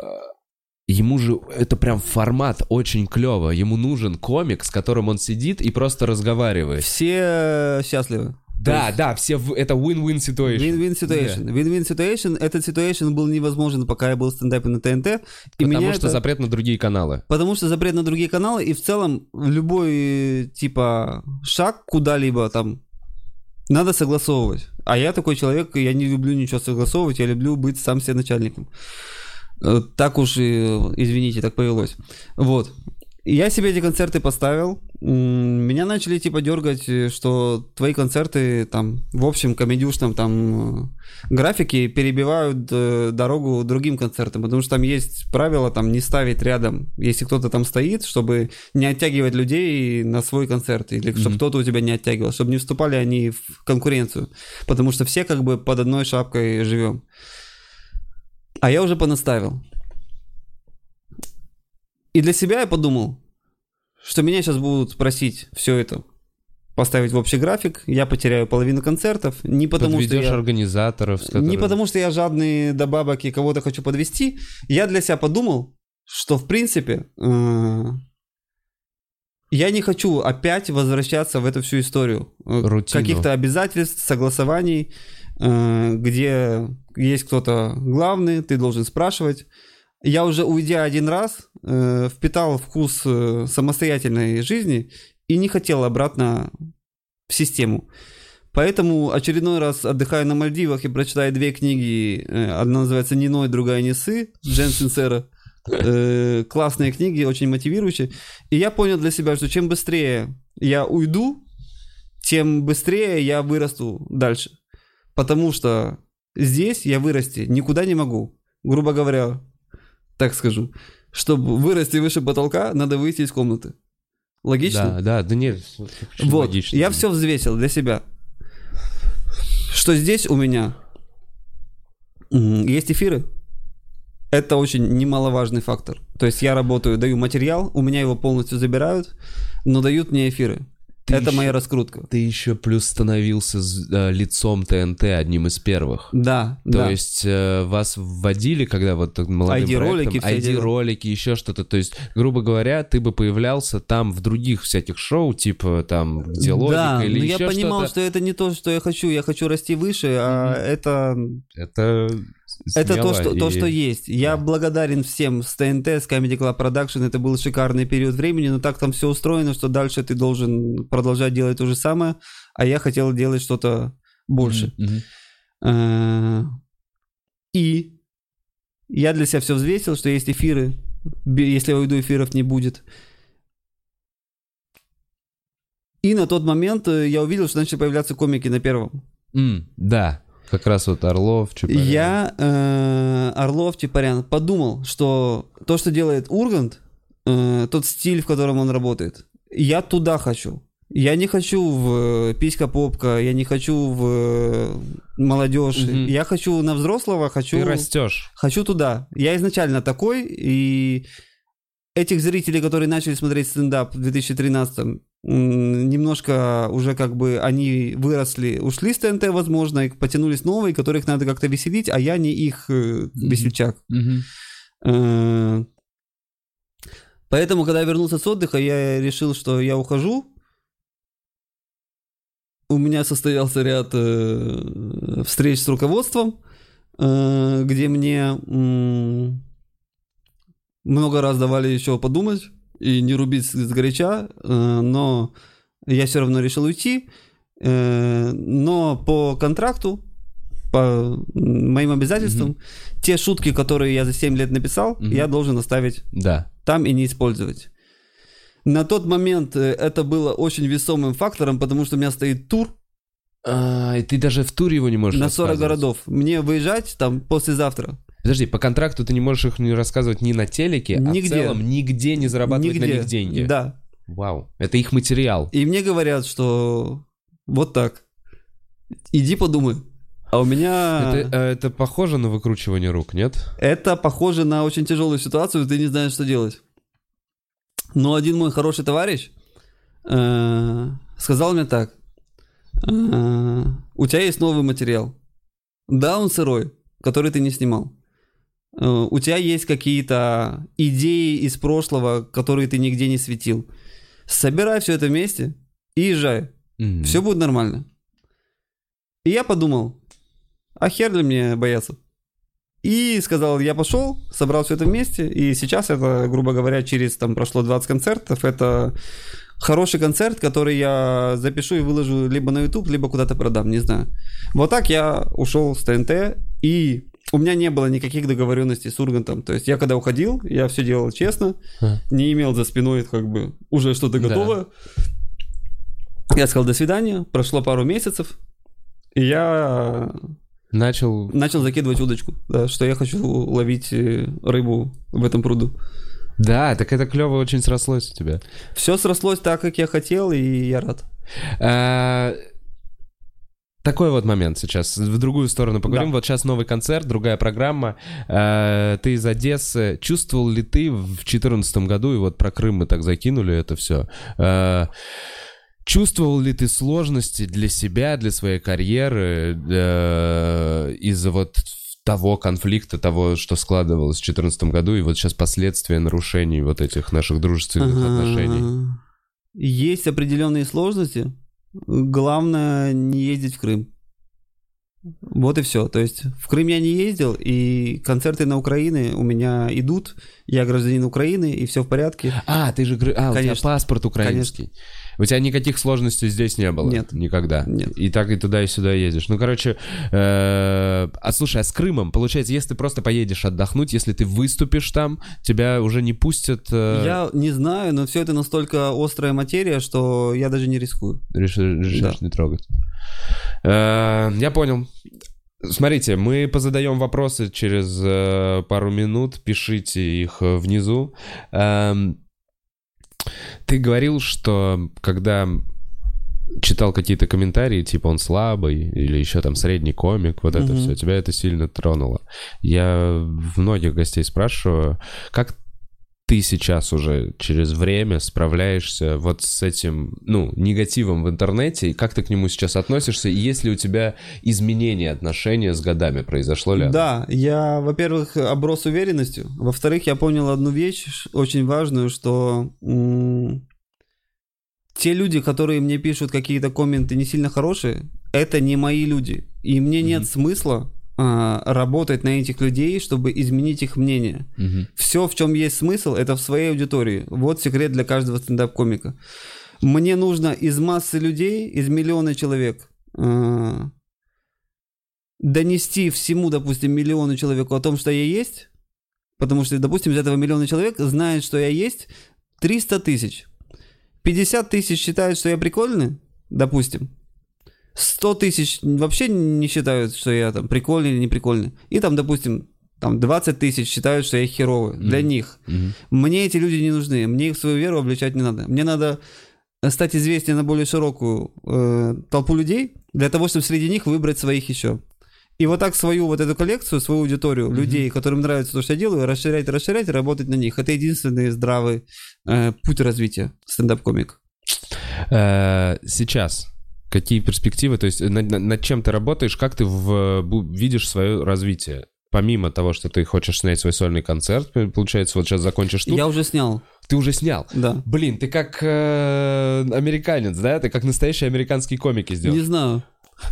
Speaker 1: ему же это прям формат очень клево. Ему нужен комик, с которым он сидит и просто разговаривает.
Speaker 2: Все счастливы.
Speaker 1: Да, да, все в- это win-win situation.
Speaker 2: Win-win situation. Win-win situation. Этот situation был невозможен, пока я был в стендапе на ТНТ. И
Speaker 1: Потому
Speaker 2: меня
Speaker 1: что
Speaker 2: это-
Speaker 1: запрет на другие каналы.
Speaker 2: Потому что запрет на другие каналы, и в целом любой, типа, шаг куда-либо там надо согласовывать. А я такой человек, я не люблю ничего согласовывать, я люблю быть сам себе начальником. Э, Так уж и, извините, так повелось. Вот. Я себе эти концерты поставил. Меня начали типа дергать, э, что твои концерты там в общем комедюшном там э, графике перебивают э, дорогу другим концертам, потому что там есть правило там не ставить рядом, если кто-то там стоит, чтобы не оттягивать людей на свой концерт или чтобы
Speaker 1: Мгм.
Speaker 2: кто-то у тебя не оттягивал, чтобы не вступали они в конкуренцию, потому что все как бы под одной шапкой живем. А я уже понаставил. И для себя я подумал, что меня сейчас будут просить все это поставить в общий график, я потеряю половину концертов, не потому что
Speaker 1: Подведешь
Speaker 2: я...
Speaker 1: организаторов, с
Speaker 2: Не
Speaker 1: которыми-
Speaker 2: потому что я жадный до бабок и кого-то хочу подвести. Я для себя подумал, что в принципе э, я не хочу опять возвращаться в эту всю историю. э. Каких-то обязательств, согласований, э, где есть кто-то главный, ты должен спрашивать. Я уже уйдя один раз, э, впитал вкус э, самостоятельной жизни и не хотел обратно в систему. Поэтому очередной раз отдыхаю на Мальдивах и прочитаю две книги. Э, Одна называется «Ниной», другая «Несы» Джен Синсера. Э, Классные книги, очень мотивирующие. И я понял для себя, что чем быстрее я уйду, тем быстрее я вырасту дальше. Потому что здесь я вырасти никуда не могу. Грубо говоря, так скажу. Чтобы вырасти выше потолка, надо выйти из комнаты. Логично?
Speaker 1: Да, да, да нет.
Speaker 2: Вот,
Speaker 1: логично.
Speaker 2: я все взвесил для себя. Что здесь у меня есть эфиры. Это очень немаловажный фактор. То есть я работаю, даю материал, у меня его полностью забирают, но дают мне эфиры.
Speaker 1: Ты
Speaker 2: Это моя раскрутка.
Speaker 1: Ты еще плюс становился с- э, лицом ТНТ одним из первых.
Speaker 2: Да,
Speaker 1: То
Speaker 2: да.
Speaker 1: есть э, вас вводили, когда вот молодым
Speaker 2: ID-ролики,
Speaker 1: проектом,
Speaker 2: все дела.
Speaker 1: ID-ролики, еще что-то. То есть, грубо говоря, ты бы появлялся там в других всяких шоу, типа там, где логика
Speaker 2: да,
Speaker 1: или
Speaker 2: но
Speaker 1: еще
Speaker 2: я понимал,
Speaker 1: что-то.
Speaker 2: что это не то, что я хочу. Я хочу расти выше, а это
Speaker 1: Это
Speaker 2: Это то что, то,
Speaker 1: и-
Speaker 2: что есть. Я
Speaker 1: Да.
Speaker 2: благодарен всем с ТНТ, с Comedy Club Production. Это был шикарный период времени, но так там все устроено, что дальше ты должен продолжать делать то же самое, а я хотел делать что-то больше. Э, И я для себя все взвесил, что есть эфиры. Если я уйду, эфиров не будет. И на тот момент э, я увидел, что начали появляться комики на первом.
Speaker 1: М, Да, как раз вот Орлов, Чапарян.
Speaker 2: Я, э, Орлов, Чапарян, подумал, что то, что делает Ургант, э, тот стиль, в котором он работает, я туда хочу. Я не хочу в писька-попка, я не хочу в э, молодежь.
Speaker 1: Мгм.
Speaker 2: Я хочу на взрослого, хочу,
Speaker 1: Ты растешь.
Speaker 2: хочу туда. Я изначально такой, и этих зрителей, которые начали смотреть стендап в 2013 м, немножко уже как бы они выросли, ушли с ТНТ, возможно, и потянулись новые, которых надо как-то веселить, а я не их э, весельчак. Э, Поэтому, когда я вернулся с отдыха, я решил, что я ухожу. У меня состоялся ряд э, встреч с руководством, э, где мне много раз давали еще подумать и не рубить с горяча, э, но я все равно решил уйти. Э, но по контракту, по моим обязательствам, те шутки, которые я за 7 лет написал,
Speaker 1: Мгм.
Speaker 2: я должен оставить
Speaker 1: Да.
Speaker 2: там и не использовать. На тот момент э, это было очень весомым фактором, потому что у меня стоит тур
Speaker 1: А, и ты даже в туре его не можешь
Speaker 2: на 40
Speaker 1: рассказывать.
Speaker 2: городов. Мне выезжать там послезавтра.
Speaker 1: Подожди, по контракту ты не можешь их не рассказывать ни на телеке, а в
Speaker 2: Нигде.
Speaker 1: целом нигде не зарабатывать на них деньги.
Speaker 2: Да.
Speaker 1: Вау. Это их материал.
Speaker 2: И мне говорят, что вот так. Иди подумай. А у меня
Speaker 1: Это, э, это похоже на выкручивание рук, нет?
Speaker 2: это похоже на очень тяжелую ситуацию, ты не знаешь, что делать. Но один мой хороший товарищ э, сказал мне так. э, у тебя есть новый материал. Да, он сырой, который ты не снимал. Э, у тебя есть какие-то идеи из прошлого, которые ты нигде не светил. Собирай все это вместе и езжай.
Speaker 1: Мгм.
Speaker 2: Все будет нормально. И я подумал, а хер ли мне бояться? И сказал, я пошел, собрал все это вместе, и сейчас это, грубо говоря, через там прошло 20 концертов, это хороший концерт, который я запишу и выложу либо на YouTube, либо куда-то продам, не знаю. Вот так я ушел с ТНТ, и у меня не было никаких договоренностей с Ургантом. То есть я когда уходил, я все делал честно,
Speaker 1: А.
Speaker 2: не имел за спиной как бы уже что-то
Speaker 1: Да.
Speaker 2: готовое. Я сказал до свидания, прошло пару месяцев, и я
Speaker 1: Начал...
Speaker 2: начал закидывать удочку, да, что я хочу ловить э, рыбу в этом пруду.
Speaker 1: Да, так это клево очень срослось у тебя.
Speaker 2: Все срослось так, как я хотел, и я рад.
Speaker 1: Такой вот момент сейчас. В другую сторону поговорим.
Speaker 2: Да.
Speaker 1: Вот сейчас новый концерт, другая программа. А, Ты из Одессы. Чувствовал ли ты в 2014 году, и вот про Крым мы так закинули это все, Чувствовал ли ты сложности для себя, для своей карьеры э, из-за вот того конфликта, того, что складывалось в 2014 году, и вот сейчас последствия нарушений вот этих наших дружественных отношений?
Speaker 2: Есть определенные сложности. Главное не ездить в Крым. Вот и все. То есть в Крым я не ездил, и концерты на Украине у меня идут. Я гражданин Украины, и все в порядке.
Speaker 1: А, ты же... А, у тебя
Speaker 2: Конечно.
Speaker 1: паспорт украинский. У тебя никаких сложностей здесь не было?
Speaker 2: Нет.
Speaker 1: Никогда?
Speaker 2: Нет.
Speaker 1: И так и туда, и сюда ездишь. Ну, короче... э, А слушай, а с Крымом, получается, если ты просто поедешь отдохнуть, если ты выступишь там, тебя уже не пустят... э,
Speaker 2: Я не знаю, но все это настолько острая материя, что я даже не рискую.
Speaker 1: Реши- Решишь
Speaker 2: Да.
Speaker 1: не трогать. Э, Я понял. Смотрите, мы позадаем вопросы через э, пару минут. Пишите их внизу. Эм, Ты говорил, что когда читал какие-то комментарии, типа он слабый или еще там средний комик, вот это
Speaker 2: Мгм.
Speaker 1: все, тебя это сильно тронуло. Я многих гостей спрашиваю, как ты сейчас уже через время справляешься вот с этим, ну, негативом в интернете, и как ты к нему сейчас относишься, и есть ли у тебя изменение отношения с годами, произошло ли? оно?
Speaker 2: Да, я, во-первых, оброс уверенностью. Во-вторых, я понял одну вещь очень важную, что м, те люди, которые мне пишут какие-то комменты не сильно хорошие, это не мои люди. И мне нет смысла работать на этих людей, чтобы изменить их мнение.
Speaker 1: Мгм.
Speaker 2: Все, в чем есть смысл, это в своей аудитории. Вот секрет для каждого стендап-комика. Мне нужно из массы людей, из миллиона человек, э, донести всему, допустим, миллиону человеку о том, что я есть, потому что, допустим, из этого миллиона человек знает, что я есть 300 тысяч. 50 тысяч считают, что я прикольный, допустим. 100 тысяч вообще не считают, что я там прикольный или не прикольный. И там, допустим, там 20 тысяч считают, что я херовый. Для
Speaker 1: Мгм.
Speaker 2: них.
Speaker 1: Мгм.
Speaker 2: Мне эти люди не нужны. Мне их в свою веру обличать не надо. Мне надо стать известнее на более широкую э, толпу людей, для того, чтобы среди них выбрать своих еще. И вот так свою вот эту коллекцию, свою аудиторию
Speaker 1: Мгм.
Speaker 2: людей, которым нравится то, что я делаю, расширять, расширять, работать на них. Это единственный здравый э, путь развития стендап-комик.
Speaker 1: Э, Сейчас какие перспективы, то есть над, над- над чем ты работаешь, как ты в- видишь свое развитие? Помимо того, что ты хочешь снять свой сольный концерт, получается, вот сейчас закончишь тут,
Speaker 2: Я уже снял,
Speaker 1: ты уже снял.
Speaker 2: да.
Speaker 1: Блин, ты как э, американец, да? Ты как настоящий американский комик сделал.
Speaker 2: Не знаю.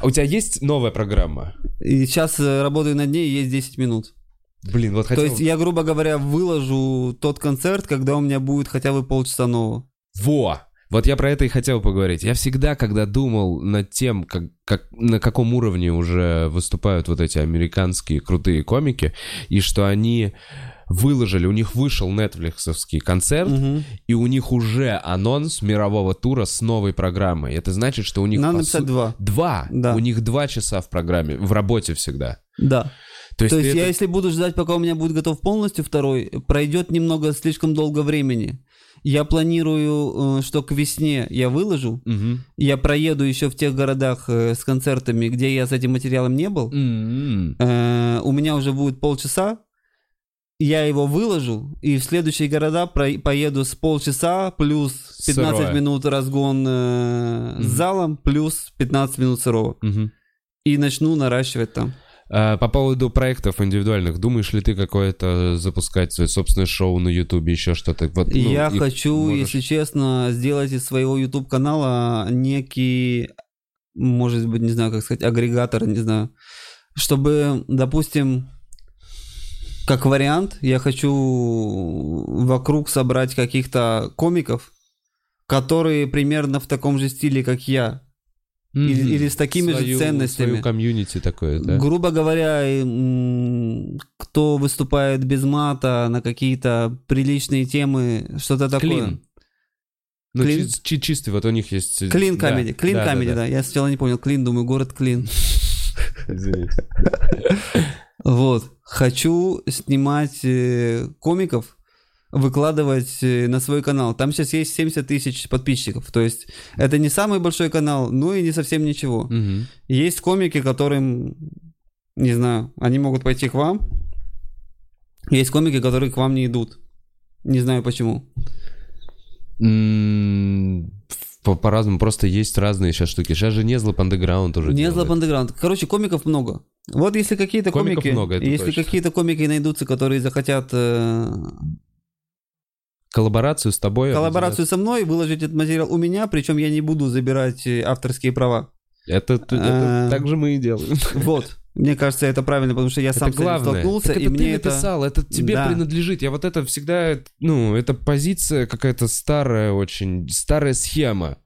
Speaker 1: А у тебя есть новая программа?
Speaker 2: И сейчас э, работаю над ней, есть 10 минут.
Speaker 1: Блин, вот хотел...
Speaker 2: То есть я, грубо говоря, выложу тот концерт, когда у меня будет хотя бы полчаса нового.
Speaker 1: Во! Вот я про это и хотел поговорить. Я всегда, когда думал над тем, как, как, на каком уровне уже выступают вот эти американские крутые комики, и что они выложили, у них вышел нетфликсовский концерт,
Speaker 2: Мгм.
Speaker 1: и у них уже анонс мирового тура с новой программой. Это значит, что у них...
Speaker 2: Надо написать
Speaker 1: су-
Speaker 2: два.
Speaker 1: Два.
Speaker 2: Да.
Speaker 1: У них два часа в программе, в работе всегда.
Speaker 2: Да.
Speaker 1: То есть,
Speaker 2: То есть я,
Speaker 1: это-
Speaker 2: если буду ждать, пока у меня будет готов полностью второй, пройдет немного слишком долго времени. Я планирую, э, что к весне я выложу.
Speaker 1: Мгм.
Speaker 2: Я проеду еще в тех городах э, с концертами, где я с этим материалом не был. Э, У меня уже будет полчаса. Я его выложу, и в следующие города поеду с полчаса, плюс 15
Speaker 1: Сырое.
Speaker 2: минут разгон э, с
Speaker 1: Мгм.
Speaker 2: залом, плюс 15 минут сырого.
Speaker 1: Мгм.
Speaker 2: И начну наращивать там.
Speaker 1: А, по поводу проектов индивидуальных, думаешь ли ты какое-то запускать свое собственное шоу на Ютубе, еще что-то? Вот, ну,
Speaker 2: Я хочу,
Speaker 1: можешь-
Speaker 2: если честно, сделать из своего YouTube канала некий, может быть, не знаю, как сказать, агрегатор, не знаю, чтобы, допустим, как вариант, я хочу вокруг собрать каких-то комиков, которые примерно в таком же стиле, как я. Или-
Speaker 1: Мгм.
Speaker 2: или с такими же
Speaker 1: Свою-
Speaker 2: ценностями.
Speaker 1: Свою комьюнити такое, да?
Speaker 2: Грубо говоря, кто выступает без мата на какие-то приличные темы, что-то такое.
Speaker 1: Клин. Ну,
Speaker 2: Клин?
Speaker 1: чи- чи- чистый, вот у них есть... э,
Speaker 2: Клин
Speaker 1: да,
Speaker 2: камеди, клин
Speaker 1: да,
Speaker 2: камеди,
Speaker 1: да.
Speaker 2: да. Я сначала не понял, клин, думаю, город клин. Вот. Хочу снимать э, комиков, выкладывать э, на свой канал. Там сейчас есть 70 тысяч подписчиков. То есть это не самый большой канал, но и не совсем ничего.
Speaker 1: Мгм.
Speaker 2: Есть комики, которым, не знаю, они могут пойти к вам. Есть комики, которые к вам не идут. Не знаю почему.
Speaker 1: По- По-разному, просто есть разные сейчас штуки. Сейчас же не зло андеграунд уже
Speaker 2: Не
Speaker 1: делает.
Speaker 2: Zlap Underground. Короче, комиков много. Вот если какие-то
Speaker 1: Комиков
Speaker 2: комики,
Speaker 1: много,
Speaker 2: если
Speaker 1: точно.
Speaker 2: какие-то комики найдутся, которые захотят э,
Speaker 1: Коллаборацию с тобой.
Speaker 2: коллаборацию со мной, выложить этот материал у меня, причем я не буду забирать э, авторские права.
Speaker 1: Это, это
Speaker 2: А.
Speaker 1: так же мы и делаем.
Speaker 2: Вот. Мне кажется, это правильно, потому что я сам
Speaker 1: это
Speaker 2: с этим столкнулся,
Speaker 1: Так
Speaker 2: и
Speaker 1: это
Speaker 2: мне
Speaker 1: ты
Speaker 2: это...
Speaker 1: написал, это тебе
Speaker 2: Да.
Speaker 1: принадлежит. Я вот это всегда, ну, это позиция какая-то старая очень, старая схема.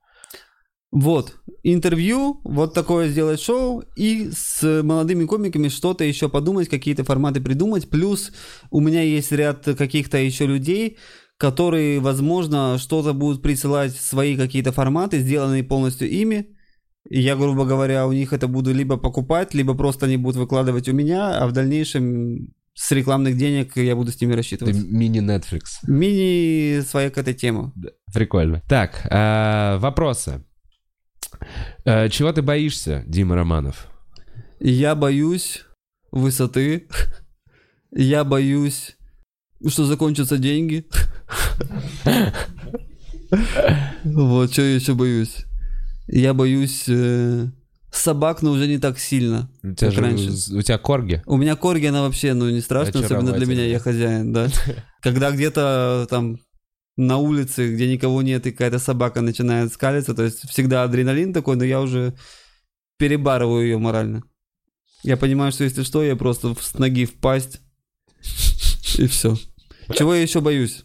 Speaker 2: Вот, интервью, вот такое сделать шоу, и с молодыми комиками что-то еще подумать, какие-то форматы придумать. Плюс у меня есть ряд каких-то еще людей, которые, возможно, что-то будут присылать свои какие-то форматы, сделанные полностью ими. И я, грубо говоря, у них это буду либо покупать, либо просто они будут выкладывать у меня, а в дальнейшем с рекламных денег я буду с ними
Speaker 1: Это
Speaker 2: рассчитывать.
Speaker 1: мини-Netflix.
Speaker 2: Мини своя какая-то тема.
Speaker 1: Прикольно. Так, а, вопросы. А, Чего ты боишься, Дима Романов?
Speaker 2: Я боюсь высоты. Я боюсь, что закончатся деньги. Вот, что я еще боюсь. Я боюсь э, собак, но уже не так сильно,
Speaker 1: У тебя, же,
Speaker 2: раньше.
Speaker 1: у тебя корги?
Speaker 2: У меня корги, она вообще, ну, не страшная, особенно для меня, я хозяин, да. Когда где-то там на улице, где никого нет, и какая-то собака начинает скалиться, то есть всегда адреналин такой, но я уже перебарываю ее морально. Я понимаю, что если что, я просто с ноги впасть, и все. Чего я еще боюсь?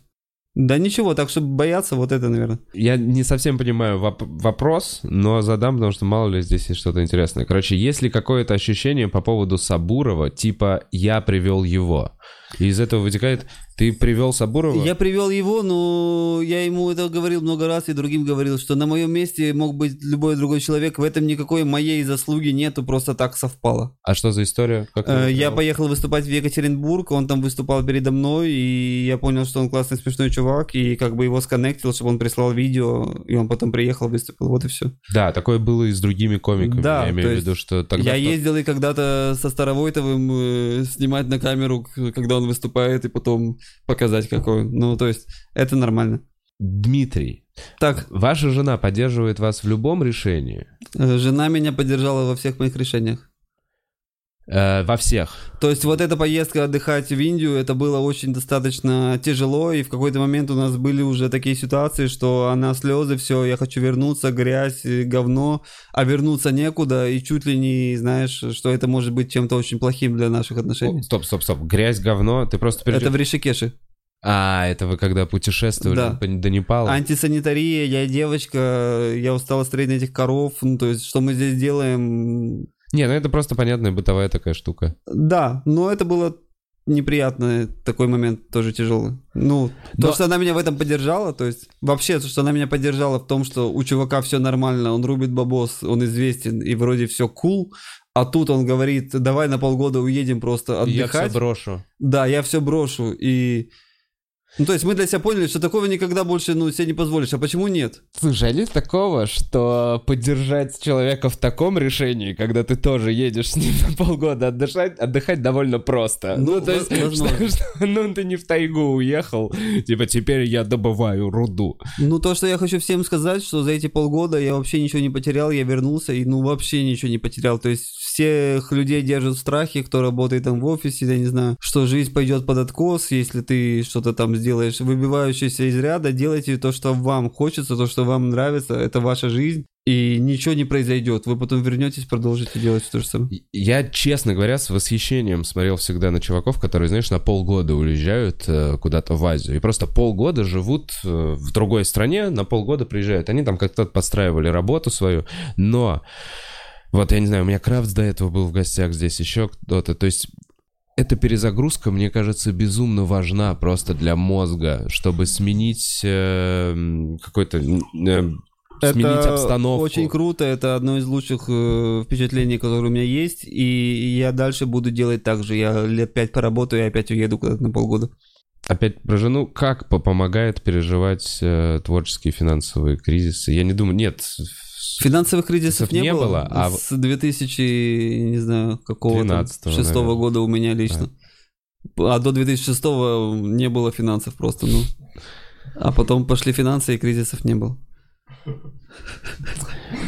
Speaker 2: Да ничего, так чтобы бояться, вот это, наверное.
Speaker 1: Я не совсем понимаю воп- вопрос, но задам, потому что мало ли здесь есть что-то интересное. Короче, есть ли какое-то ощущение по поводу Сабурова, типа «я привел его»? И из этого вытекает «ты привел Сабурова»?
Speaker 2: Я привел его, но я ему это говорил много раз и другим говорил, что на моем месте мог быть любой другой человек. В этом никакой моей заслуги нету, просто так совпало.
Speaker 1: А что за история? Как
Speaker 2: Э, Я поехал выступать в Екатеринбург, он там выступал передо мной, и я понял, что он классный, смешной чувак, и как бы его сконнектил, чтобы он прислал видео, и он потом приехал, выступил, вот и все.
Speaker 1: Да, такое было и с другими комиками.
Speaker 2: Да,
Speaker 1: я имею в виду, что тогда...
Speaker 2: я
Speaker 1: кто-
Speaker 2: ездил и когда-то со Старовойтовым э, снимать на камеру, когда он выступает, и потом показать какой. Ну, то есть, это нормально.
Speaker 1: Дмитрий,
Speaker 2: Так,
Speaker 1: ваша жена поддерживает вас в любом решении?
Speaker 2: э, жена меня поддержала во всех моих решениях.
Speaker 1: Э, во всех.
Speaker 2: То есть вот эта поездка отдыхать в Индию, это было очень достаточно тяжело, и в какой-то момент у нас были уже такие ситуации, что она слезы, все, я хочу вернуться, грязь, э, говно, а вернуться некуда, и чуть ли не знаешь, что это может быть чем-то очень плохим для наших отношений.
Speaker 1: О, стоп, стоп, стоп. Грязь, говно. Ты просто... перейдешь-
Speaker 2: Это в Ришикеше.
Speaker 1: А, это вы когда путешествовали
Speaker 2: Да.
Speaker 1: по- до Непала?
Speaker 2: Антисанитария, я девочка, я устала на этих коров, ну то есть что мы здесь делаем,
Speaker 1: Не, ну это просто понятная бытовая такая штука.
Speaker 2: Да, но это было неприятно, такой момент тоже тяжелый. Ну,
Speaker 1: Но-
Speaker 2: то, что она меня в этом поддержала, то есть вообще, то, что она меня поддержала в том, что у чувака все нормально, он рубит бабос, он известен, и вроде все кул, а тут он говорит, давай на полгода уедем просто
Speaker 1: И Я
Speaker 2: отдыхать.
Speaker 1: все брошу.
Speaker 2: Да, я все брошу, и Ну, то есть мы для себя поняли, что такого никогда больше, ну, себе не позволишь. А почему нет?
Speaker 1: Слушай, а нет такого, что поддержать человека в таком решении, когда ты тоже едешь с ним на полгода отдыхать, отдыхать довольно просто.
Speaker 2: Ну,
Speaker 1: то есть, что- что- ну, ты не в тайгу уехал, типа, теперь я добываю руду.
Speaker 2: Ну, то, что я хочу всем сказать, что за эти полгода я вообще ничего не потерял, я вернулся и, ну, вообще ничего не потерял. То есть всех людей держат в страхе, кто работает там в офисе, я не знаю, что жизнь пойдет под откос, если ты что-то там сделаешь, выбивающееся из ряда, делайте то, что вам хочется, то, что вам нравится, это ваша жизнь, и ничего не произойдет. Вы потом вернетесь, продолжите делать то же самое.
Speaker 1: Я, честно говоря, с восхищением смотрел всегда на чуваков, которые, знаешь, на полгода уезжают э, куда-то в Азию. И просто полгода живут э, в другой стране, на полгода приезжают. Они там как-то подстраивали работу свою, но... Вот, я не знаю, у меня Крафтс до этого был в гостях, здесь еще кто-то. То есть эта перезагрузка, мне кажется, безумно важна просто для мозга, чтобы сменить э, какой-то... э, сменить
Speaker 2: это
Speaker 1: обстановку.
Speaker 2: очень круто, это одно из лучших э, впечатлений, которые у меня есть, и я дальше буду делать так же. Я лет пять поработаю и опять уеду куда-то на полгода.
Speaker 1: Опять про жену. Как по- помогает переживать э, творческие финансовые кризисы? Я не думаю, нет.
Speaker 2: Финансовых кризисов
Speaker 1: Не
Speaker 2: не,
Speaker 1: было,
Speaker 2: было,
Speaker 1: а
Speaker 2: с 2000, не знаю, какого
Speaker 1: 12-го,
Speaker 2: шестого
Speaker 1: наверное.
Speaker 2: года у меня лично. А до 2006 не было финансов просто, ну. А потом пошли финансы, и кризисов не было.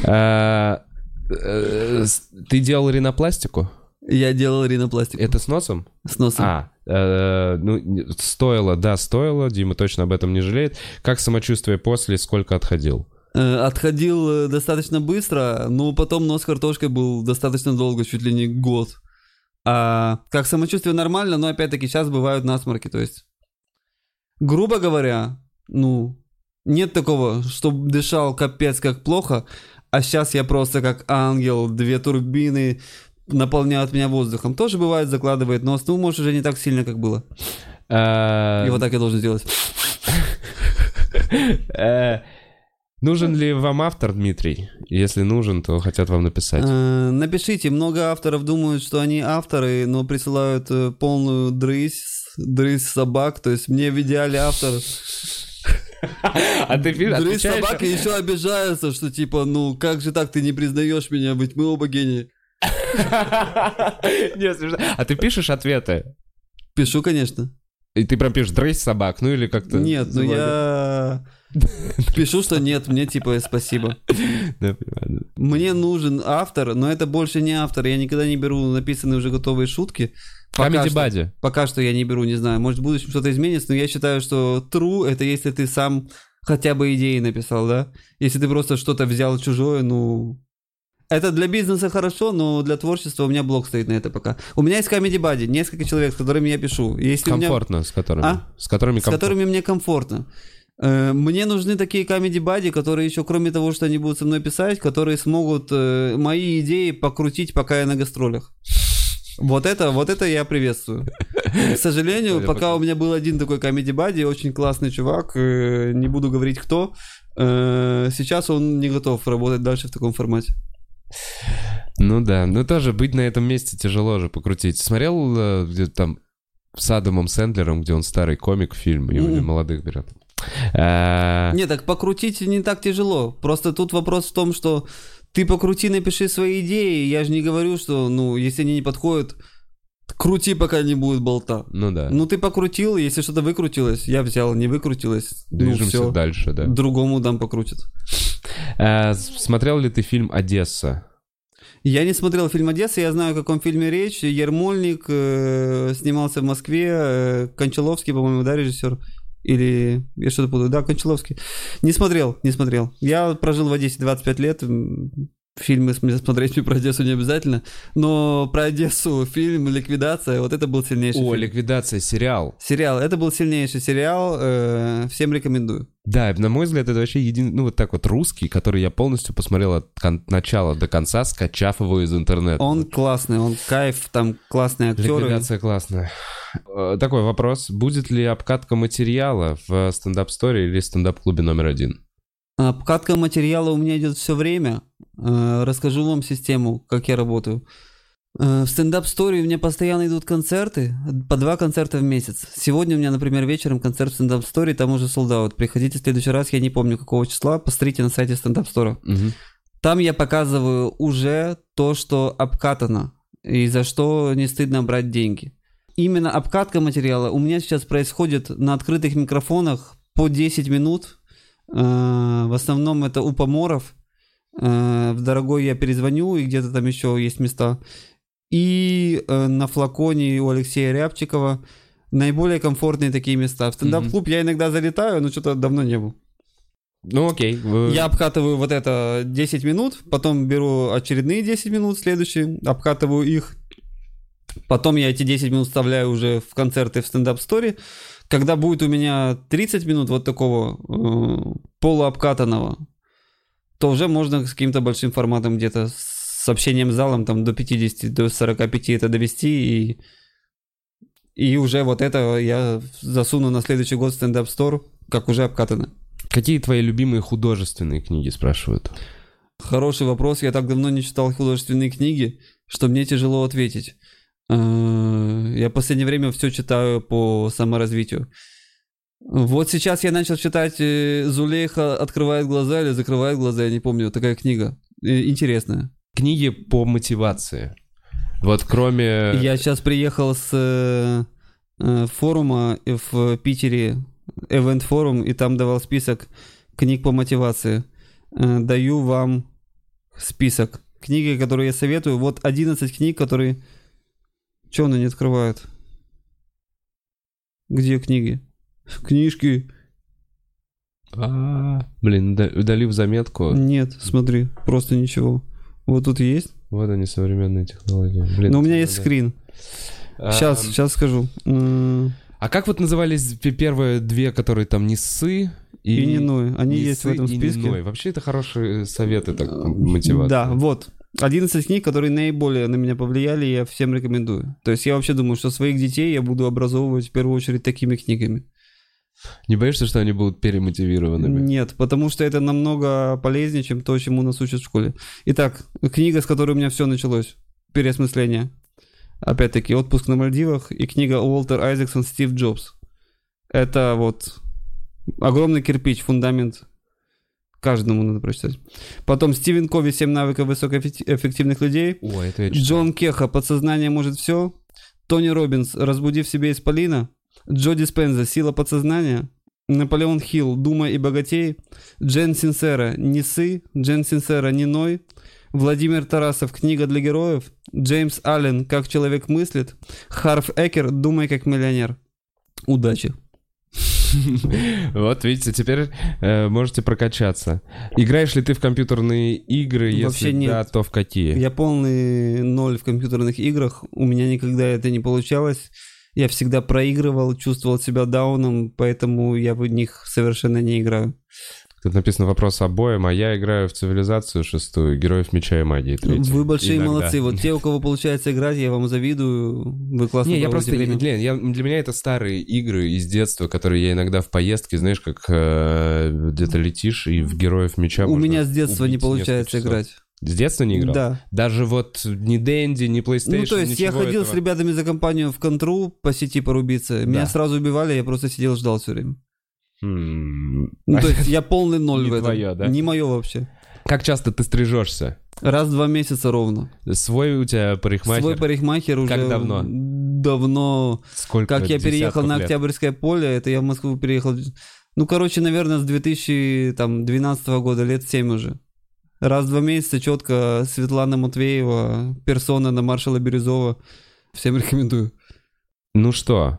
Speaker 1: А, э, Ты делал ринопластику?
Speaker 2: Я делал ринопластику
Speaker 1: Это с носом?
Speaker 2: с носом.
Speaker 1: А, э, ну, стоило, да, стоило. Дима точно об этом не жалеет. Как самочувствие после, сколько отходил?
Speaker 2: Э, Отходил э, достаточно быстро, но потом нос картошкой был достаточно долго, чуть ли не год. А как самочувствие нормально, но опять-таки сейчас бывают насморки, то есть, грубо говоря, ну, нет такого, что дышал капец как плохо, а сейчас я просто как ангел, две турбины наполняют меня воздухом. Тоже бывает, закладывает нос, ну, может, уже не так сильно, как было.
Speaker 1: Э,
Speaker 2: И вот так я должен сделать.
Speaker 1: Нужен ли вам автор, Дмитрий? Если нужен, то хотят вам написать.
Speaker 2: Э, Напишите, много авторов думают, что они авторы, но присылают э, полную дрысь, дрысь собак, то есть мне в идеале автор.
Speaker 1: А ты пи-
Speaker 2: Дрысь
Speaker 1: отвечаешь-
Speaker 2: собак и еще обижаются, что типа, ну как же так ты не признаешь меня, ведь мы оба гении.
Speaker 1: Смешно. А ты пишешь ответы?
Speaker 2: Пишу, конечно.
Speaker 1: И ты прям пишешь «дрысь собак», ну или как-то...
Speaker 2: Нет, ну я пишу, что нет, мне типа спасибо. Мне нужен автор, но это больше не автор. Я никогда не беру написанные уже готовые шутки. Пока что-
Speaker 1: Buddy.
Speaker 2: Пока что я не беру, не знаю. Может, в будущем что-то изменится, но я считаю, что true это если ты сам хотя бы идеи написал, да? Если ты просто что-то взял чужое, ну... Это для бизнеса хорошо, но для творчества у меня блок стоит на это пока. У меня есть Comedy Buddy, несколько человек, с которыми я пишу. Если у меня-
Speaker 1: Комфортно, с которыми?
Speaker 2: А?
Speaker 1: С которыми
Speaker 2: с
Speaker 1: комфортно.
Speaker 2: которыми мне комфортно. Э, Мне нужны такие comedy бади, которые еще, кроме того, что они будут со мной писать, которые смогут э, мои идеи покрутить, пока я на гастролях. Вот это, вот это я приветствую. К сожалению, пока у меня был один такой comedy бади, очень классный чувак, э, не буду говорить кто, э, сейчас он не готов работать дальше в таком формате.
Speaker 1: Ну да, ну тоже быть на этом месте тяжело же покрутить. Смотрел э, где там с Адамом Сэндлером, где он старый комик фильм, и
Speaker 2: Мгм.
Speaker 1: молодых берет. А,
Speaker 2: Не, так покрутить не так тяжело. Просто тут вопрос в том, что ты покрути, напиши свои идеи. Я же не говорю, что, ну, если они не подходят, крути, пока не будет болта.
Speaker 1: Ну да.
Speaker 2: Ну, ты покрутил, если что-то выкрутилось, я взял, не выкрутилось, ну,
Speaker 1: Движемся
Speaker 2: все.
Speaker 1: дальше, да.
Speaker 2: Другому дам покрутит.
Speaker 1: С- смотрел ли ты фильм «Одесса»?
Speaker 2: Я не смотрел фильм «Одесса», я знаю, о каком фильме речь. Ермольник э, снимался в Москве, э, Кончаловский, по-моему, да, режиссер? Или я что-то путаю. Да, Кончаловский. Не смотрел, не смотрел. Я прожил в Одессе 25 лет. Фильмы см- смотреть про Одессу не обязательно. Но про Одессу фильм «Ликвидация», вот это был сильнейший
Speaker 1: О,
Speaker 2: фильм.
Speaker 1: ликвидация, сериал.
Speaker 2: Сериал, это был сильнейший сериал. э, всем рекомендую.
Speaker 1: Да, на мой взгляд, это вообще един... ну вот так вот русский, который я полностью посмотрел от кон- начала до конца, скачав его из интернета.
Speaker 2: Он классный, он кайф, там классные актеры.
Speaker 1: Ликвидация классная. Э, Такой вопрос. Будет ли обкатка материала в стендап-сторе или стендап-клубе номер один?
Speaker 2: Обкатка материала у меня идет все время. Э, Расскажу вам систему, как я работаю. Э, В стендап-стори у меня постоянно идут концерты, по два концерта в месяц. Сегодня у меня, например, вечером концерт в стендап-стори, там уже солдат. Приходите в следующий раз, я не помню какого числа, посмотрите на сайте стендап-стора.
Speaker 1: Мгм.
Speaker 2: Там я показываю уже то, что обкатано, и за что не стыдно брать деньги. Именно обкатка материала у меня сейчас происходит на открытых микрофонах по 10 минут. Э, В основном это у поморов. Э, В дорогой я перезвоню, и где-то там еще есть места. И э, на флаконе у Алексея Рябчикова наиболее комфортные такие места. В стендап-клуб я иногда залетаю, но что-то давно не был.
Speaker 1: Ну окей. вы-
Speaker 2: Я обкатываю вот это 10 минут, потом беру очередные 10 минут, следующие, обкатываю их. Потом я эти 10 минут вставляю уже в концерты в стендап-сторе. Когда будет у меня 30 минут вот такого э, полуобкатанного, то уже можно с каким-то большим форматом где-то с общением с залом там до 50, до 45 это довести и и уже вот это я засуну на следующий год в стендап-стор, как уже обкатано.
Speaker 1: Какие твои любимые художественные книги, спрашивают?
Speaker 2: Хороший вопрос. Я так давно не читал художественные книги, что мне тяжело ответить. Э, Я в последнее время все читаю по саморазвитию. Вот сейчас я начал читать э, Зулейха «Открывает глаза» или «Закрывает глаза», я не помню, такая книга. Э, Интересная.
Speaker 1: Книги по мотивации. Вот кроме...
Speaker 2: Я сейчас приехал с э, форума в Питере, Event форум, и там давал список книг по мотивации. Даю вам список. Книги, которые я советую. Вот 11 книг, которые... Че она не открывает? Где книги? Книжки.
Speaker 1: А, Блин, да- удалив заметку.
Speaker 2: Нет, смотри, просто ничего. Вот тут есть.
Speaker 1: Вот они, современные технологии. Блин,
Speaker 2: Но у меня есть скрин.
Speaker 1: А,
Speaker 2: Сейчас, сейчас скажу.
Speaker 1: А как вот назывались первые две, которые там не ссы
Speaker 2: И не ной. Они
Speaker 1: не
Speaker 2: есть в этом
Speaker 1: и
Speaker 2: списке.
Speaker 1: ной? Вообще это хорошие советы, так, мотивация.
Speaker 2: Да, вот. 11 книг, которые наиболее на меня повлияли, я всем рекомендую. То есть я вообще думаю, что своих детей я буду образовывать в первую очередь такими книгами.
Speaker 1: Не боишься, что они будут перемотивированными?
Speaker 2: Нет, потому что это намного полезнее, чем то, чему нас учат в школе. Итак, книга, с которой у меня все началось. Переосмысление. Опять-таки, «Отпуск на Мальдивах» и книга Уолтер Айзексон «Стив Джобс». Это вот огромный кирпич, фундамент. Каждому надо прочитать. Потом Стивен Кови «Семь навыков высокоэффективных людей».
Speaker 1: Ой, это я читал.
Speaker 2: Джон Кеха «Подсознание может все». Тони Робинс «Разбуди в себе исполина». Джо Диспенза «Сила подсознания». Наполеон Хилл «Думай и богатей». Джен Синсера «Не сы». Джен Синсера «Не ной». Владимир Тарасов «Книга для героев». Джеймс Аллен «Как человек мыслит». Харф Экер «Думай как миллионер». Удачи.
Speaker 1: Вот, видите, теперь э, можете прокачаться. Играешь ли ты в компьютерные игры? Если
Speaker 2: Вообще нет.
Speaker 1: да, то в какие?
Speaker 2: Я полный ноль в компьютерных играх. У меня никогда это не получалось. Я всегда проигрывал, чувствовал себя дауном, поэтому я в них совершенно не играю.
Speaker 1: Тут написано вопрос обоим, а я играю в цивилизацию шестую, героев меча и магии третью.
Speaker 2: Вы большие
Speaker 1: Иногда.
Speaker 2: молодцы. Вот те, у кого получается играть, я вам завидую. Вы классно
Speaker 1: Не, я просто,
Speaker 2: время.
Speaker 1: Лен, я, для меня это старые игры из детства, которые я иногда в поездке, знаешь, как э, где-то летишь и в героев меча
Speaker 2: У меня с детства не получается играть.
Speaker 1: С детства не играл?
Speaker 2: Да.
Speaker 1: Даже вот ни Дэнди, ни PlayStation,
Speaker 2: Ну, то есть я ходил с
Speaker 1: этого?
Speaker 2: ребятами за компанию в контру по сети порубиться. Меня
Speaker 1: Да.
Speaker 2: сразу убивали, я просто сидел ждал все время.
Speaker 1: М.
Speaker 2: Ну, то есть я полный ноль
Speaker 1: Не
Speaker 2: в этом.
Speaker 1: твоё, да?
Speaker 2: Не мое вообще.
Speaker 1: Как часто ты стрижешься?
Speaker 2: Раз в два месяца ровно.
Speaker 1: Свой у тебя парикмахер?
Speaker 2: Свой парикмахер уже...
Speaker 1: Как давно?
Speaker 2: Давно.
Speaker 1: Сколько
Speaker 2: Как я переехал на? Октябрьское поле, это я в Москву переехал... Ну, короче, наверное, с 2012 года, лет 7 уже. Раз в два месяца четко Светлана Матвеева, персона на маршала Бирюзова. Всем рекомендую.
Speaker 1: Ну что,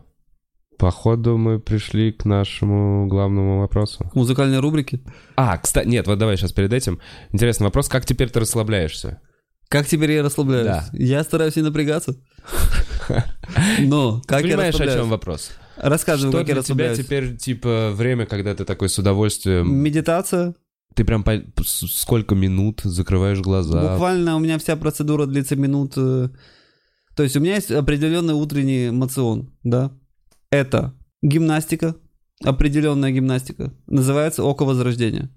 Speaker 1: походу мы пришли к нашему главному вопросу.
Speaker 2: К музыкальной рубрике.
Speaker 1: А, кстати, нет, вот давай сейчас перед этим. Интересный вопрос, как теперь ты расслабляешься?
Speaker 2: Как теперь я расслабляюсь?
Speaker 1: Да.
Speaker 2: Я стараюсь не напрягаться. Но как
Speaker 1: Ты
Speaker 2: я
Speaker 1: понимаешь, о чем
Speaker 2: расслабляюсь?
Speaker 1: вопрос?
Speaker 2: Рассказывай,
Speaker 1: Что
Speaker 2: как я
Speaker 1: для тебя
Speaker 2: расслабляюсь.
Speaker 1: теперь, типа, время, когда ты такой с удовольствием...
Speaker 2: Медитация.
Speaker 1: Ты прям по- сколько минут закрываешь глаза?
Speaker 2: Буквально у меня вся процедура длится минут... э, То есть у меня есть определенный утренний мацион, да? Это гимнастика, определенная гимнастика. Называется «Око Возрождения».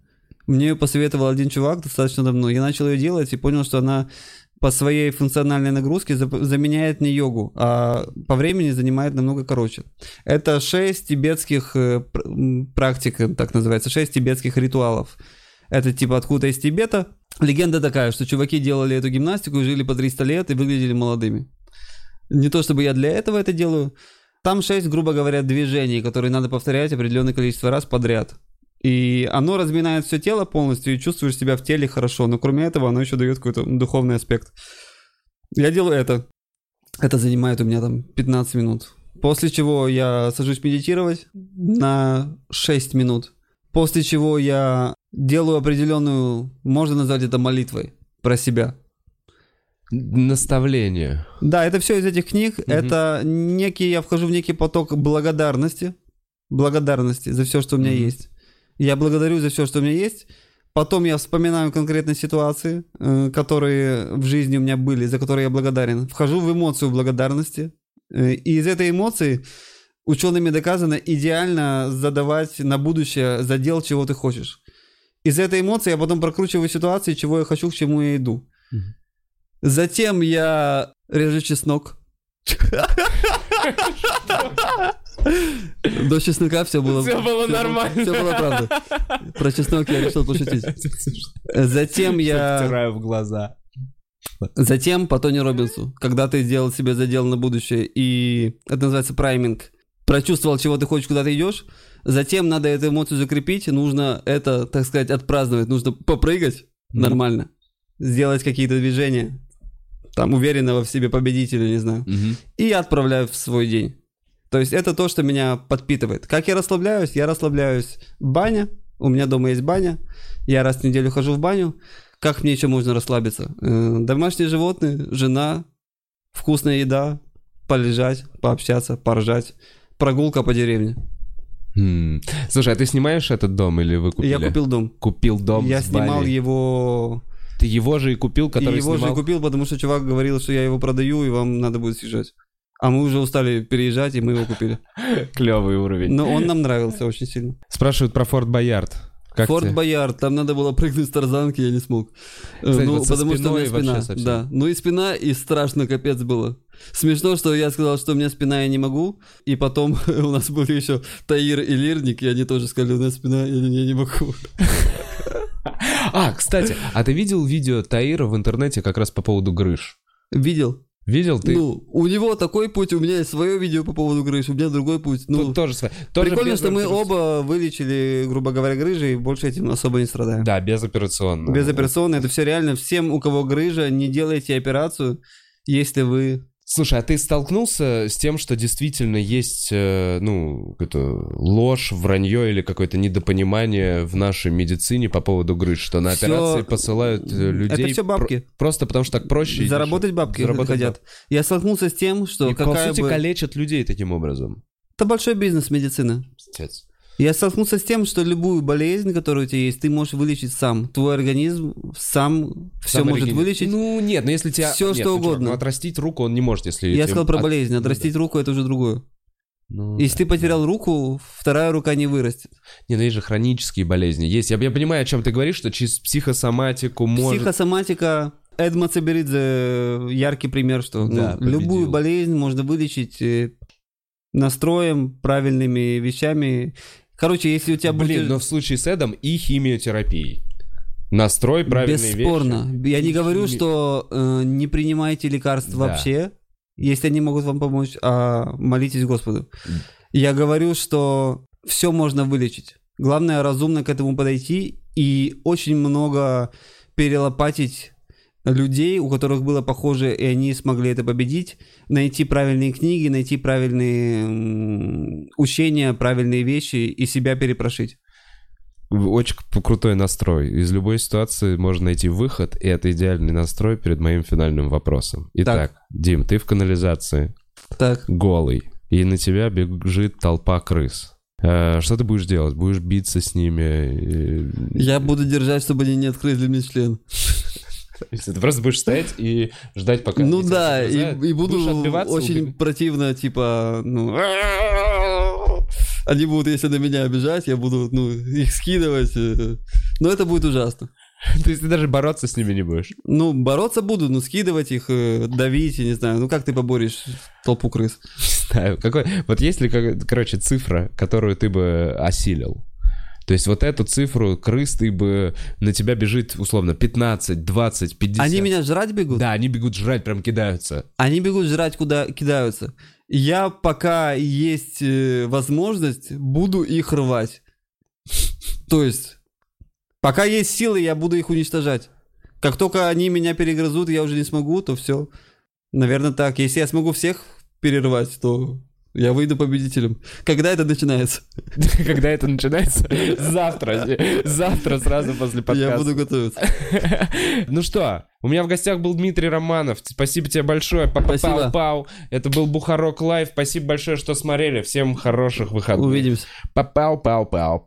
Speaker 2: Мне ее посоветовал один чувак достаточно давно. Я начал ее делать и понял, что она по своей функциональной нагрузке за- заменяет не йогу, а по времени занимает намного короче. Это шесть тибетских э, практик, так называется, шесть тибетских ритуалов. Это типа откуда из Тибета. Легенда такая, что чуваки делали эту гимнастику жили по 300 лет и выглядели молодыми. Не то чтобы я для этого это делаю. Там шесть, грубо говоря, движений, которые надо повторять определенное количество раз подряд. И оно разминает все тело полностью, и чувствуешь себя в теле хорошо. Но кроме этого, оно еще дает какой-то духовный аспект. Я делаю это. Это занимает у меня там 15 минут. После чего я сажусь медитировать на 6 минут. После чего я делаю определенную, можно назвать это молитвой про себя.
Speaker 1: Наставление.
Speaker 2: Да, это все из этих книг. Это некий, я вхожу в некий поток благодарности. Благодарности за все, что у меня
Speaker 1: Мгм.
Speaker 2: есть. Я благодарю за все, что у меня есть. Потом я вспоминаю конкретные ситуации, э, которые в жизни у меня были, за которые я благодарен. Вхожу в эмоцию благодарности. Э, И из этой эмоции учеными доказано идеально задавать на будущее задел, чего ты хочешь. Из этой эмоции я потом прокручиваю ситуации, чего я хочу, к чему я иду.
Speaker 1: Мгм.
Speaker 2: Затем я режу чеснок. До чеснока все было...
Speaker 1: Всё было нормально.
Speaker 2: Все было правда. Про чеснок я решил пошутить. Затем я...
Speaker 1: Втираю в глаза.
Speaker 2: Затем по Тони Робинсу, когда ты сделал себе задел на будущее, и это называется прайминг, прочувствовал, чего ты хочешь, куда ты идешь, затем надо эту эмоцию закрепить, нужно это, так сказать, отпраздновать, нужно попрыгать
Speaker 1: Мгм.
Speaker 2: нормально, сделать какие-то движения, там, уверенного в себе победителя, не знаю,
Speaker 1: Мгм.
Speaker 2: и я отправляю в свой день. То есть это то, что меня подпитывает. Как я расслабляюсь? Я расслабляюсь в бане, у меня дома есть баня, я раз в неделю хожу в баню. Как мне еще можно расслабиться? Э, Домашние животные, жена, вкусная еда, полежать, пообщаться, поржать, прогулка по деревне.
Speaker 1: М. Слушай, а ты снимаешь этот дом или вы купили?
Speaker 2: Я купил дом.
Speaker 1: Купил дом
Speaker 2: я
Speaker 1: в
Speaker 2: снимал
Speaker 1: Бали.
Speaker 2: его...
Speaker 1: Ты его же и купил, который
Speaker 2: и его же и купил, потому что чувак говорил, что я его продаю, и вам надо будет съезжать. А мы уже устали переезжать, и мы его купили.
Speaker 1: Клевый уровень.
Speaker 2: Но он нам нравился очень сильно.
Speaker 1: Спрашивают про Форт Боярд. Как
Speaker 2: Форт
Speaker 1: тебе?
Speaker 2: Боярд, там надо было прыгнуть с тарзанки, я не смог. Э,
Speaker 1: Кстати,
Speaker 2: ну,
Speaker 1: вот
Speaker 2: потому что у меня спина.
Speaker 1: совсем.
Speaker 2: Да, ну и спина, и страшно капец было. Смешно, что я сказал, что у меня спина, я не могу. И потом у нас были еще Таир и Лирник, и они тоже сказали, у нас спина, я, не- я не могу.
Speaker 1: А, кстати, а ты видел видео Таира в интернете как раз по поводу грыж?
Speaker 2: Видел?
Speaker 1: Видел ты?
Speaker 2: Ну, у него такой путь, у меня есть свое видео по поводу грыж, у меня другой путь. Ну,
Speaker 1: Тут тоже свои. Тоже
Speaker 2: прикольно, что мы оба вылечили, грубо говоря, грыжи, и больше этим особо не страдаем.
Speaker 1: Да, безоперационно.
Speaker 2: Безоперационно, это все реально. Всем, у кого грыжа, не делайте операцию, если вы
Speaker 1: Слушай, а ты столкнулся с тем, что действительно есть, э, ну, какая-то ложь, вранье или какое-то недопонимание в нашей медицине по поводу грыж, что на
Speaker 2: Всё-
Speaker 1: операции посылают э, людей...
Speaker 2: Это все бабки.
Speaker 1: про- просто потому что так проще.
Speaker 2: Заработать бабки
Speaker 1: Заработать
Speaker 2: хотят. Я столкнулся с тем, что
Speaker 1: И, по
Speaker 2: какая
Speaker 1: сути,
Speaker 2: бы...
Speaker 1: калечат людей таким образом.
Speaker 2: Это большой бизнес медицины.
Speaker 1: Пиздец.
Speaker 2: Я столкнулся с тем, что любую болезнь, которая у тебя есть, ты можешь вылечить сам. Твой организм сам все может вылечить.
Speaker 1: Ну, нет, но если тебя...
Speaker 2: Всё,
Speaker 1: нет,
Speaker 2: что
Speaker 1: ну, чувак,
Speaker 2: угодно.
Speaker 1: ну, отрастить руку он не может, если...
Speaker 2: Я
Speaker 1: тебе
Speaker 2: сказал про
Speaker 1: от-
Speaker 2: болезнь.
Speaker 1: ну,
Speaker 2: Отрастить руку это уже другое.
Speaker 1: Ну,
Speaker 2: Если ты потерял руку, вторая рука не вырастет.
Speaker 1: Не, ну есть же хронические болезни. Есть. Я, я понимаю, о чем ты говоришь, что через психосоматику может...
Speaker 2: Психосоматика. Эдма Циберидзе яркий пример, что ну,
Speaker 1: Да, победил.
Speaker 2: любую болезнь можно вылечить э, настроем, правильными вещами. Короче, если у тебя
Speaker 1: Блин,
Speaker 2: будет...
Speaker 1: но в случае с Эдом и химиотерапией. Настрой, правильные
Speaker 2: Бесспорно.
Speaker 1: вещи.
Speaker 2: Я не говорю, что э, не принимайте лекарства
Speaker 1: Да.
Speaker 2: вообще, если они могут вам помочь, а молитесь Господу. Я говорю, что все можно вылечить. Главное разумно к этому подойти и очень много перелопатить людей, у которых было похоже, и они смогли это победить, найти правильные книги, найти правильные учения, правильные вещи и себя перепрошить.
Speaker 1: Очень крутой настрой. Из любой ситуации можно найти выход, и это идеальный настрой перед моим финальным вопросом. Итак, Дим, ты в канализации,
Speaker 2: Так.
Speaker 1: голый, и на тебя бежит толпа крыс. Э, Что ты будешь делать? Будешь биться с ними? э,
Speaker 2: Я буду держать, чтобы они не открыли мне член.
Speaker 1: То есть Ты просто будешь стоять и ждать, пока...
Speaker 2: Ну да, и, и буду очень
Speaker 1: убегать?
Speaker 2: противно, типа, ну... Они будут, если на меня обижать, я буду, ну, их скидывать. э, Но это будет ужасно.
Speaker 1: То есть ты даже бороться с ними не будешь?
Speaker 2: Ну, бороться буду, ну, скидывать их, э, давить, я не знаю. Ну, как ты поборешь толпу крыс?
Speaker 1: Не знаю. Какой... Вот есть ли, короче, цифра, которую ты бы осилил? То есть вот эту цифру крыс ты бы... На тебя бежит, условно, 15, 20, 50.
Speaker 2: Они меня жрать бегут?
Speaker 1: Да, они бегут жрать, прям кидаются.
Speaker 2: Они бегут жрать, куда кидаются. Я, пока есть э, возможность, буду их рвать. То есть, пока есть силы, я буду их уничтожать. Как только они меня перегрызут, я уже не смогу, то все. Наверное, так. Если я смогу всех перервать, то я выйду победителем. Когда это начинается?
Speaker 1: Когда это начинается? Завтра. Завтра сразу после подкаста.
Speaker 2: Я буду готовиться.
Speaker 1: Ну что, у меня в гостях был Дмитрий Романов. Спасибо тебе большое.
Speaker 2: Спасибо.
Speaker 1: Пау-пау. Это был Бухарок Лайв. Спасибо большое, что смотрели. Всем хороших выходных.
Speaker 2: Увидимся.
Speaker 1: Пау-пау-пау.